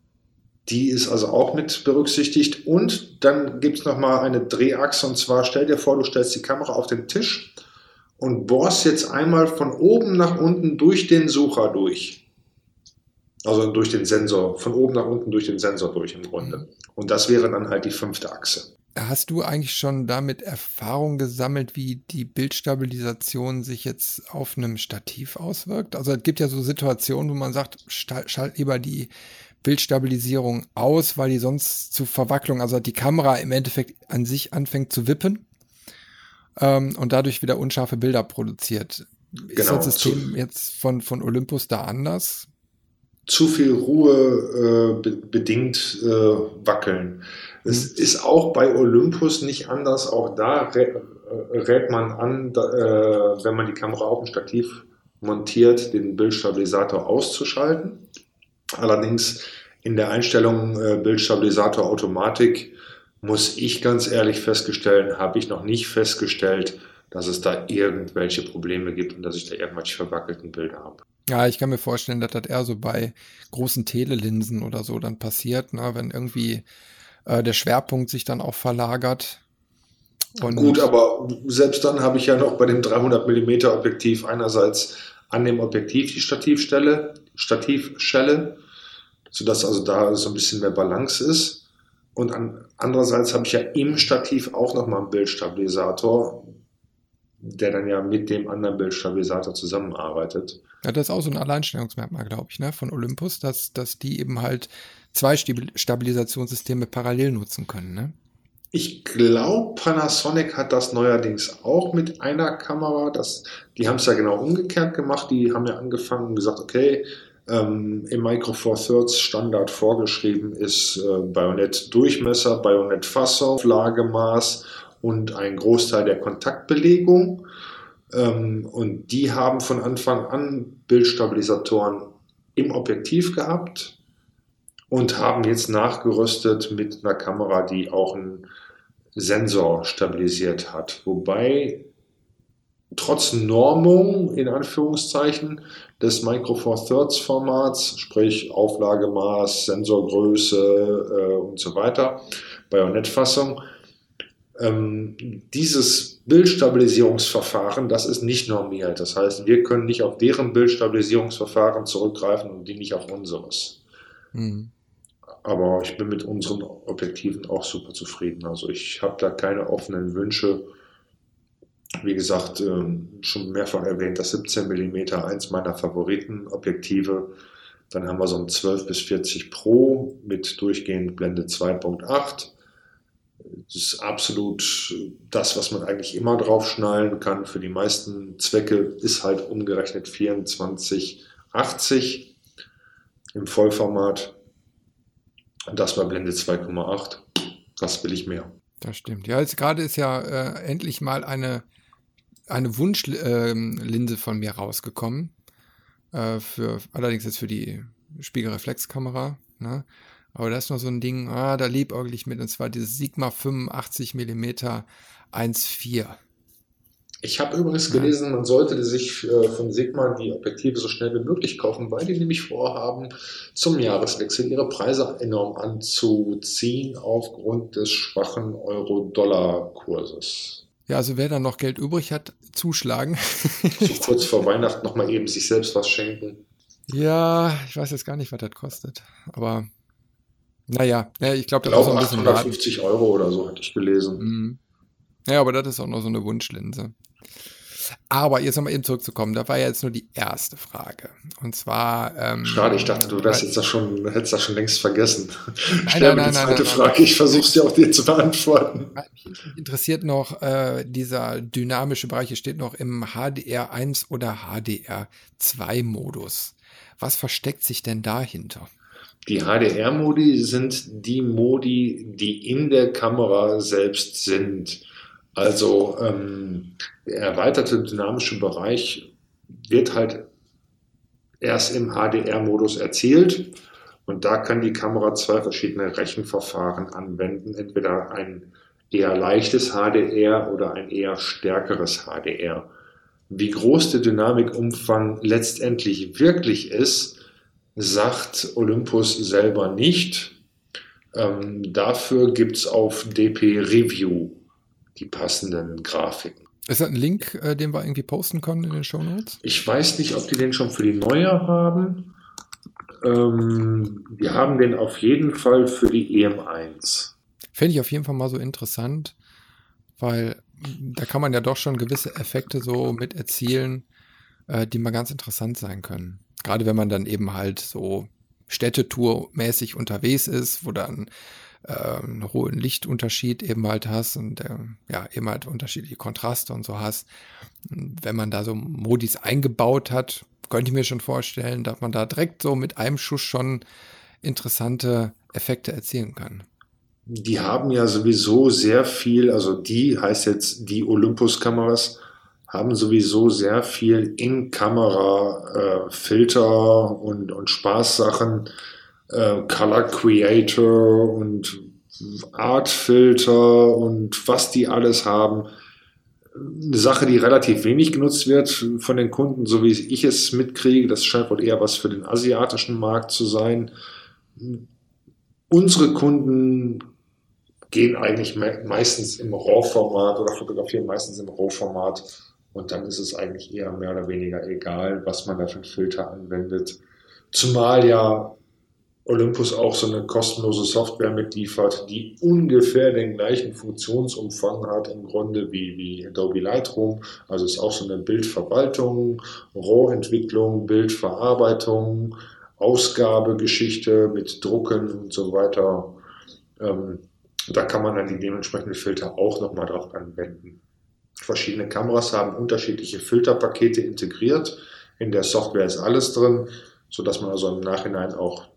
Die ist also auch mit berücksichtigt. Und dann gibt es nochmal eine Drehachse. Und zwar stell dir vor, du stellst die Kamera auf den Tisch und bohrst jetzt einmal von oben nach unten durch den Sucher durch. Also durch den Sensor, von oben nach unten durch den Sensor durch im Grunde. Und das wäre dann halt die fünfte Achse. Hast du eigentlich schon damit Erfahrung gesammelt, wie die Bildstabilisation sich jetzt auf einem Stativ auswirkt? Also es gibt ja so Situationen, wo man sagt, schalt lieber die Bildstabilisierung aus, weil die sonst zu Verwacklung, also die Kamera im Endeffekt an sich anfängt zu wippen ähm, und dadurch wieder unscharfe Bilder produziert. Genau, ist das System jetzt von, von Olympus da anders? Zu viel Ruhe äh, be bedingt äh, wackeln. Es mhm. ist auch bei Olympus nicht anders. Auch da rät, äh, rät man an, da, äh, wenn man die Kamera auf dem Stativ montiert, den Bildstabilisator auszuschalten. Allerdings in der Einstellung äh, Bildstabilisator Automatik muss ich ganz ehrlich feststellen, habe ich noch nicht festgestellt, dass es da irgendwelche Probleme gibt und dass ich da irgendwelche verwackelten Bilder habe. Ja, ich kann mir vorstellen, dass das eher so bei großen Telelinsen oder so dann passiert, ne? wenn irgendwie äh, der Schwerpunkt sich dann auch verlagert. Und Gut, aber selbst dann habe ich ja noch bei dem 300 mm Objektiv einerseits an dem Objektiv die Stativstelle, Stativschelle, sodass also da so ein bisschen mehr Balance ist. Und an, andererseits habe ich ja im Stativ auch nochmal einen Bildstabilisator, der dann ja mit dem anderen Bildstabilisator zusammenarbeitet. Ja, das ist auch so ein Alleinstellungsmerkmal, glaube ich, ne, von Olympus, dass, dass die eben halt zwei Stabilisationssysteme parallel nutzen können, ne? Ich glaube, Panasonic hat das neuerdings auch mit einer Kamera. Das, die haben es ja genau umgekehrt gemacht. Die haben ja angefangen und gesagt, okay, ähm, im Micro Four Thirds Standard vorgeschrieben ist äh, Bajonett-Durchmesser, Bajonett-Fassung, Lagemaß und ein Großteil der Kontaktbelegung. Ähm, und die haben von Anfang an Bildstabilisatoren im Objektiv gehabt und haben jetzt nachgerüstet mit einer Kamera, die auch einen Sensor stabilisiert hat. Wobei trotz Normung in Anführungszeichen des Micro Four Thirds Formats, sprich Auflagemaß, Sensorgröße äh, und so weiter, Bajonettfassung, ähm, dieses Bildstabilisierungsverfahren, das ist nicht normiert. Das heißt, wir können nicht auf deren Bildstabilisierungsverfahren zurückgreifen und die nicht auf unseres. Mhm. Aber ich bin mit unseren Objektiven auch super zufrieden. Also ich habe da keine offenen Wünsche. Wie gesagt, ähm, schon mehrfach erwähnt, das 17 mm, eins meiner Favoritenobjektive. Dann haben wir so ein 12 bis 40 Pro mit durchgehend Blende 2.8. Das ist absolut das, was man eigentlich immer draufschnallen kann. Für die meisten Zwecke ist halt umgerechnet 2480 im Vollformat. Und das war Blende 2,8. Was will ich mehr? Das stimmt. Ja, jetzt gerade ist ja äh, endlich mal eine eine Wunschlinse von mir rausgekommen. Äh, für, allerdings jetzt für die Spiegelreflexkamera. Ne? Aber da ist noch so ein Ding, ah, da liebäugel ich mit, und zwar dieses Sigma 85 mm 1.4. Ich habe übrigens gelesen, man sollte sich äh, von Sigma die Objektive so schnell wie möglich kaufen, weil die nämlich vorhaben, zum Jahreswechsel ihre Preise enorm anzuziehen aufgrund des schwachen Euro-Dollar-Kurses. Ja, also wer da noch Geld übrig hat, zuschlagen. so kurz vor Weihnachten nochmal eben sich selbst was schenken. Ja, ich weiß jetzt gar nicht, was das kostet. Aber naja, ja, ich glaube, das ist ein bisschen 850 Euro oder so, hatte ich gelesen. Mhm. Ja, aber das ist auch noch so eine Wunschlinse. Aber jetzt nochmal eben zurückzukommen, da war ja jetzt nur die erste Frage. Und zwar. Ähm, Schade, ich dachte, du wärst jetzt das schon, hättest das schon längst vergessen. Nein, Stell nein, mir die zweite nein, Frage, ich versuche sie auch dir zu beantworten. Mich interessiert noch äh, dieser dynamische Bereich, hier steht noch im HDR1 oder HDR2-Modus. Was versteckt sich denn dahinter? Die HDR-Modi sind die Modi, die in der Kamera selbst sind. Also ähm, der erweiterte dynamische Bereich wird halt erst im HDR-Modus erzielt und da kann die Kamera zwei verschiedene Rechenverfahren anwenden, entweder ein eher leichtes HDR oder ein eher stärkeres HDR. Wie groß der Dynamikumfang letztendlich wirklich ist, sagt Olympus selber nicht. Ähm, dafür gibt es auf DP Review die passenden Grafiken. Ist das ein Link, äh, den wir irgendwie posten können in den Show Notes? Ich weiß nicht, ob die den schon für die neue haben. Ähm, wir haben den auf jeden Fall für die EM1. Fände ich auf jeden Fall mal so interessant, weil da kann man ja doch schon gewisse Effekte so mit erzielen, äh, die mal ganz interessant sein können. Gerade wenn man dann eben halt so Städtetour-mäßig unterwegs ist, wo dann äh, einen hohen Lichtunterschied eben halt hast und äh, ja, eben halt unterschiedliche Kontraste und so hast. Wenn man da so Modis eingebaut hat, könnte ich mir schon vorstellen, dass man da direkt so mit einem Schuss schon interessante Effekte erzielen kann. Die haben ja sowieso sehr viel, also die heißt jetzt die Olympus-Kameras, haben sowieso sehr viel In-Kamera-Filter äh, und, und Spaßsachen, äh, Color Creator und Art-Filter und was die alles haben. Eine Sache, die relativ wenig genutzt wird von den Kunden, so wie ich es mitkriege. Das scheint wohl eher was für den asiatischen Markt zu sein. Unsere Kunden gehen eigentlich meistens im RAW-Format oder fotografieren meistens im RAW-Format und dann ist es eigentlich eher mehr oder weniger egal, was man da für einen Filter anwendet. Zumal ja Olympus auch so eine kostenlose Software mitliefert, die ungefähr den gleichen Funktionsumfang hat im Grunde wie, wie Adobe Lightroom. Also ist auch so eine Bildverwaltung, Rohentwicklung, Bildverarbeitung, Ausgabegeschichte mit Drucken und so weiter. Ähm, da kann man dann die dementsprechenden Filter auch nochmal drauf anwenden. Verschiedene Kameras haben unterschiedliche Filterpakete integriert. In der Software ist alles drin, sodass man also im Nachhinein auch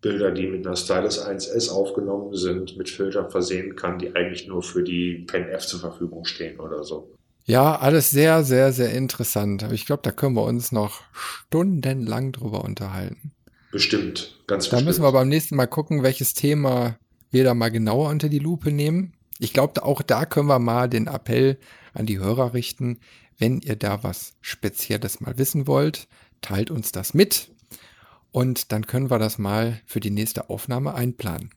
Bilder, die mit einer Stylus 1S aufgenommen sind, mit Filtern versehen kann, die eigentlich nur für die Pen F zur Verfügung stehen oder so. Ja, alles sehr, sehr, sehr interessant. Aber ich glaube, da können wir uns noch stundenlang drüber unterhalten. Bestimmt, ganz da bestimmt. Da müssen wir beim nächsten Mal gucken, welches Thema wir da mal genauer unter die Lupe nehmen. Ich glaube, auch da können wir mal den Appell an die Hörer richten. Wenn ihr da was Spezielles mal wissen wollt, teilt uns das mit und dann können wir das mal für die nächste Aufnahme einplanen.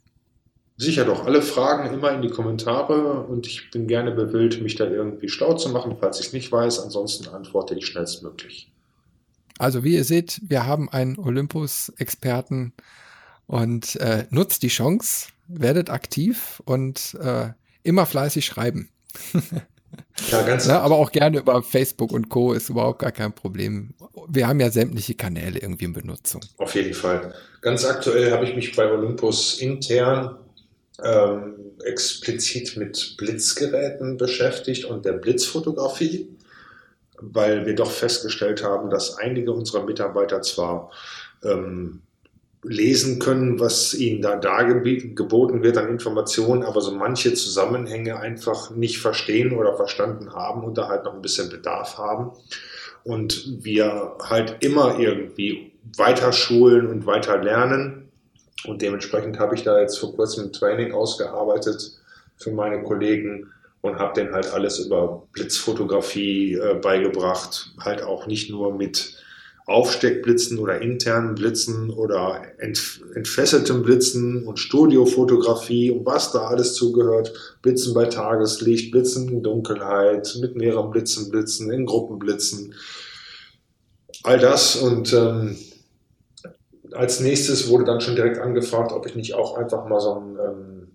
Sicher doch. Alle Fragen immer in die Kommentare und ich bin gerne bewillt, mich da irgendwie schlau zu machen, falls ich es nicht weiß. Ansonsten antworte ich schnellstmöglich. Also wie ihr seht, wir haben einen Olympus-Experten und äh, nutzt die Chance, werdet aktiv und äh, immer fleißig schreiben. Ja, ganz ja, aber auch gerne über Facebook und Co. ist überhaupt gar kein Problem. Wir haben ja sämtliche Kanäle irgendwie in Benutzung. Auf jeden Fall. Ganz aktuell habe ich mich bei Olympus intern ähm, explizit mit Blitzgeräten beschäftigt und der Blitzfotografie, weil wir doch festgestellt haben, dass einige unserer Mitarbeiter zwar ähm, lesen können, was ihnen da dargeboten wird an Informationen, aber so manche Zusammenhänge einfach nicht verstehen oder verstanden haben und da halt noch ein bisschen Bedarf haben. Und wir halt immer irgendwie weiter schulen und weiter lernen. Und dementsprechend habe ich da jetzt vor kurzem ein Training ausgearbeitet für meine Kollegen und habe denen halt alles über Blitzfotografie äh, beigebracht. Halt auch nicht nur mit Aufsteckblitzen oder internen Blitzen oder ent, entfesseltem Blitzen und Studiofotografie und was da alles zugehört. Blitzen bei Tageslicht, Blitzen in Dunkelheit, mit mehreren Blitzen, Blitzen, in Gruppenblitzen. All das und ähm, als nächstes wurde dann schon direkt angefragt, ob ich nicht auch einfach mal so ein ähm,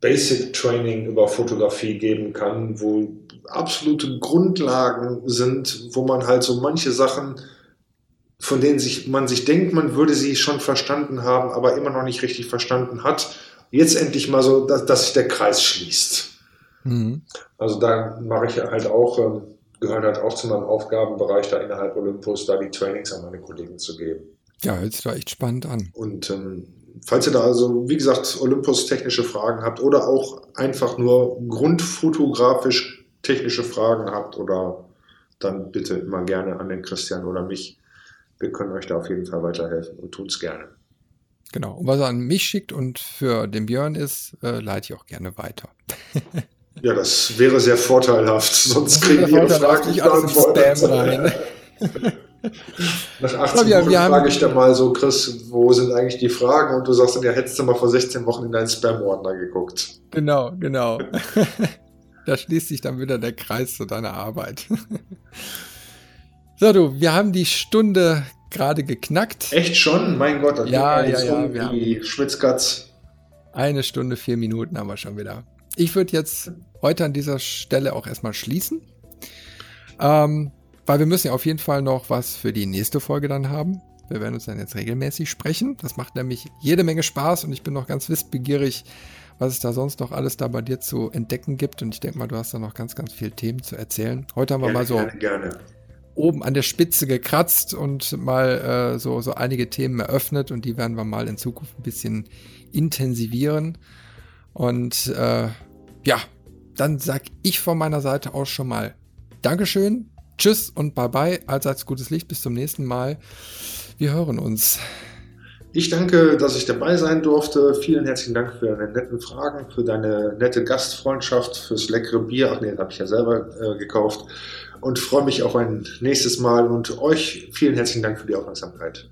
Basic Training über Fotografie geben kann, wo absolute Grundlagen sind, wo man halt so manche Sachen von denen sich, man sich denkt, man würde sie schon verstanden haben, aber immer noch nicht richtig verstanden hat. Jetzt endlich mal so, dass, dass sich der Kreis schließt. Mhm. Also da mache ich halt auch, ähm, gehört halt auch zu meinem Aufgabenbereich da innerhalb Olympus, da die Trainings an meine Kollegen zu geben. Ja, hört sich da echt spannend an. Und ähm, falls ihr da also, wie gesagt, Olympus technische Fragen habt oder auch einfach nur grundfotografisch technische Fragen habt oder dann bitte immer gerne an den Christian oder mich wir können euch da auf jeden Fall weiterhelfen und tun es gerne. Genau. Und was er an mich schickt und für den Björn ist, äh, leite ich auch gerne weiter. ja, das wäre sehr vorteilhaft, sonst kriegen wir ihre Fragen nicht beantwortet. Nach 18 ja, Wochen frage ich dann mal so, Chris, wo sind eigentlich die Fragen? Und du sagst dann, ja, hättest du mal vor 16 Wochen in deinen Spam-Ordner geguckt. Genau, genau. da schließt sich dann wieder der Kreis zu deiner Arbeit. So, du, wir haben die Stunde gerade geknackt. Echt schon? Mein Gott, das ja, ja, ja, um ja. die Schwitzkatz. Eine Stunde, vier Minuten haben wir schon wieder. Ich würde jetzt heute an dieser Stelle auch erstmal schließen. Ähm, weil wir müssen ja auf jeden Fall noch was für die nächste Folge dann haben. Wir werden uns dann jetzt regelmäßig sprechen. Das macht nämlich jede Menge Spaß und ich bin noch ganz wissbegierig, was es da sonst noch alles da bei dir zu entdecken gibt. Und ich denke mal, du hast da noch ganz, ganz viele Themen zu erzählen. Heute haben wir gerne, mal so gerne, gerne oben an der Spitze gekratzt und mal äh, so, so einige Themen eröffnet und die werden wir mal in Zukunft ein bisschen intensivieren. Und äh, ja, dann sag ich von meiner Seite aus schon mal Dankeschön, Tschüss und bye bye. Allseits gutes Licht, bis zum nächsten Mal. Wir hören uns. Ich danke, dass ich dabei sein durfte. Vielen herzlichen Dank für deine netten Fragen, für deine nette Gastfreundschaft, fürs leckere Bier. Ach nee, das habe ich ja selber äh, gekauft und freue mich auf ein nächstes Mal und euch vielen herzlichen Dank für die Aufmerksamkeit.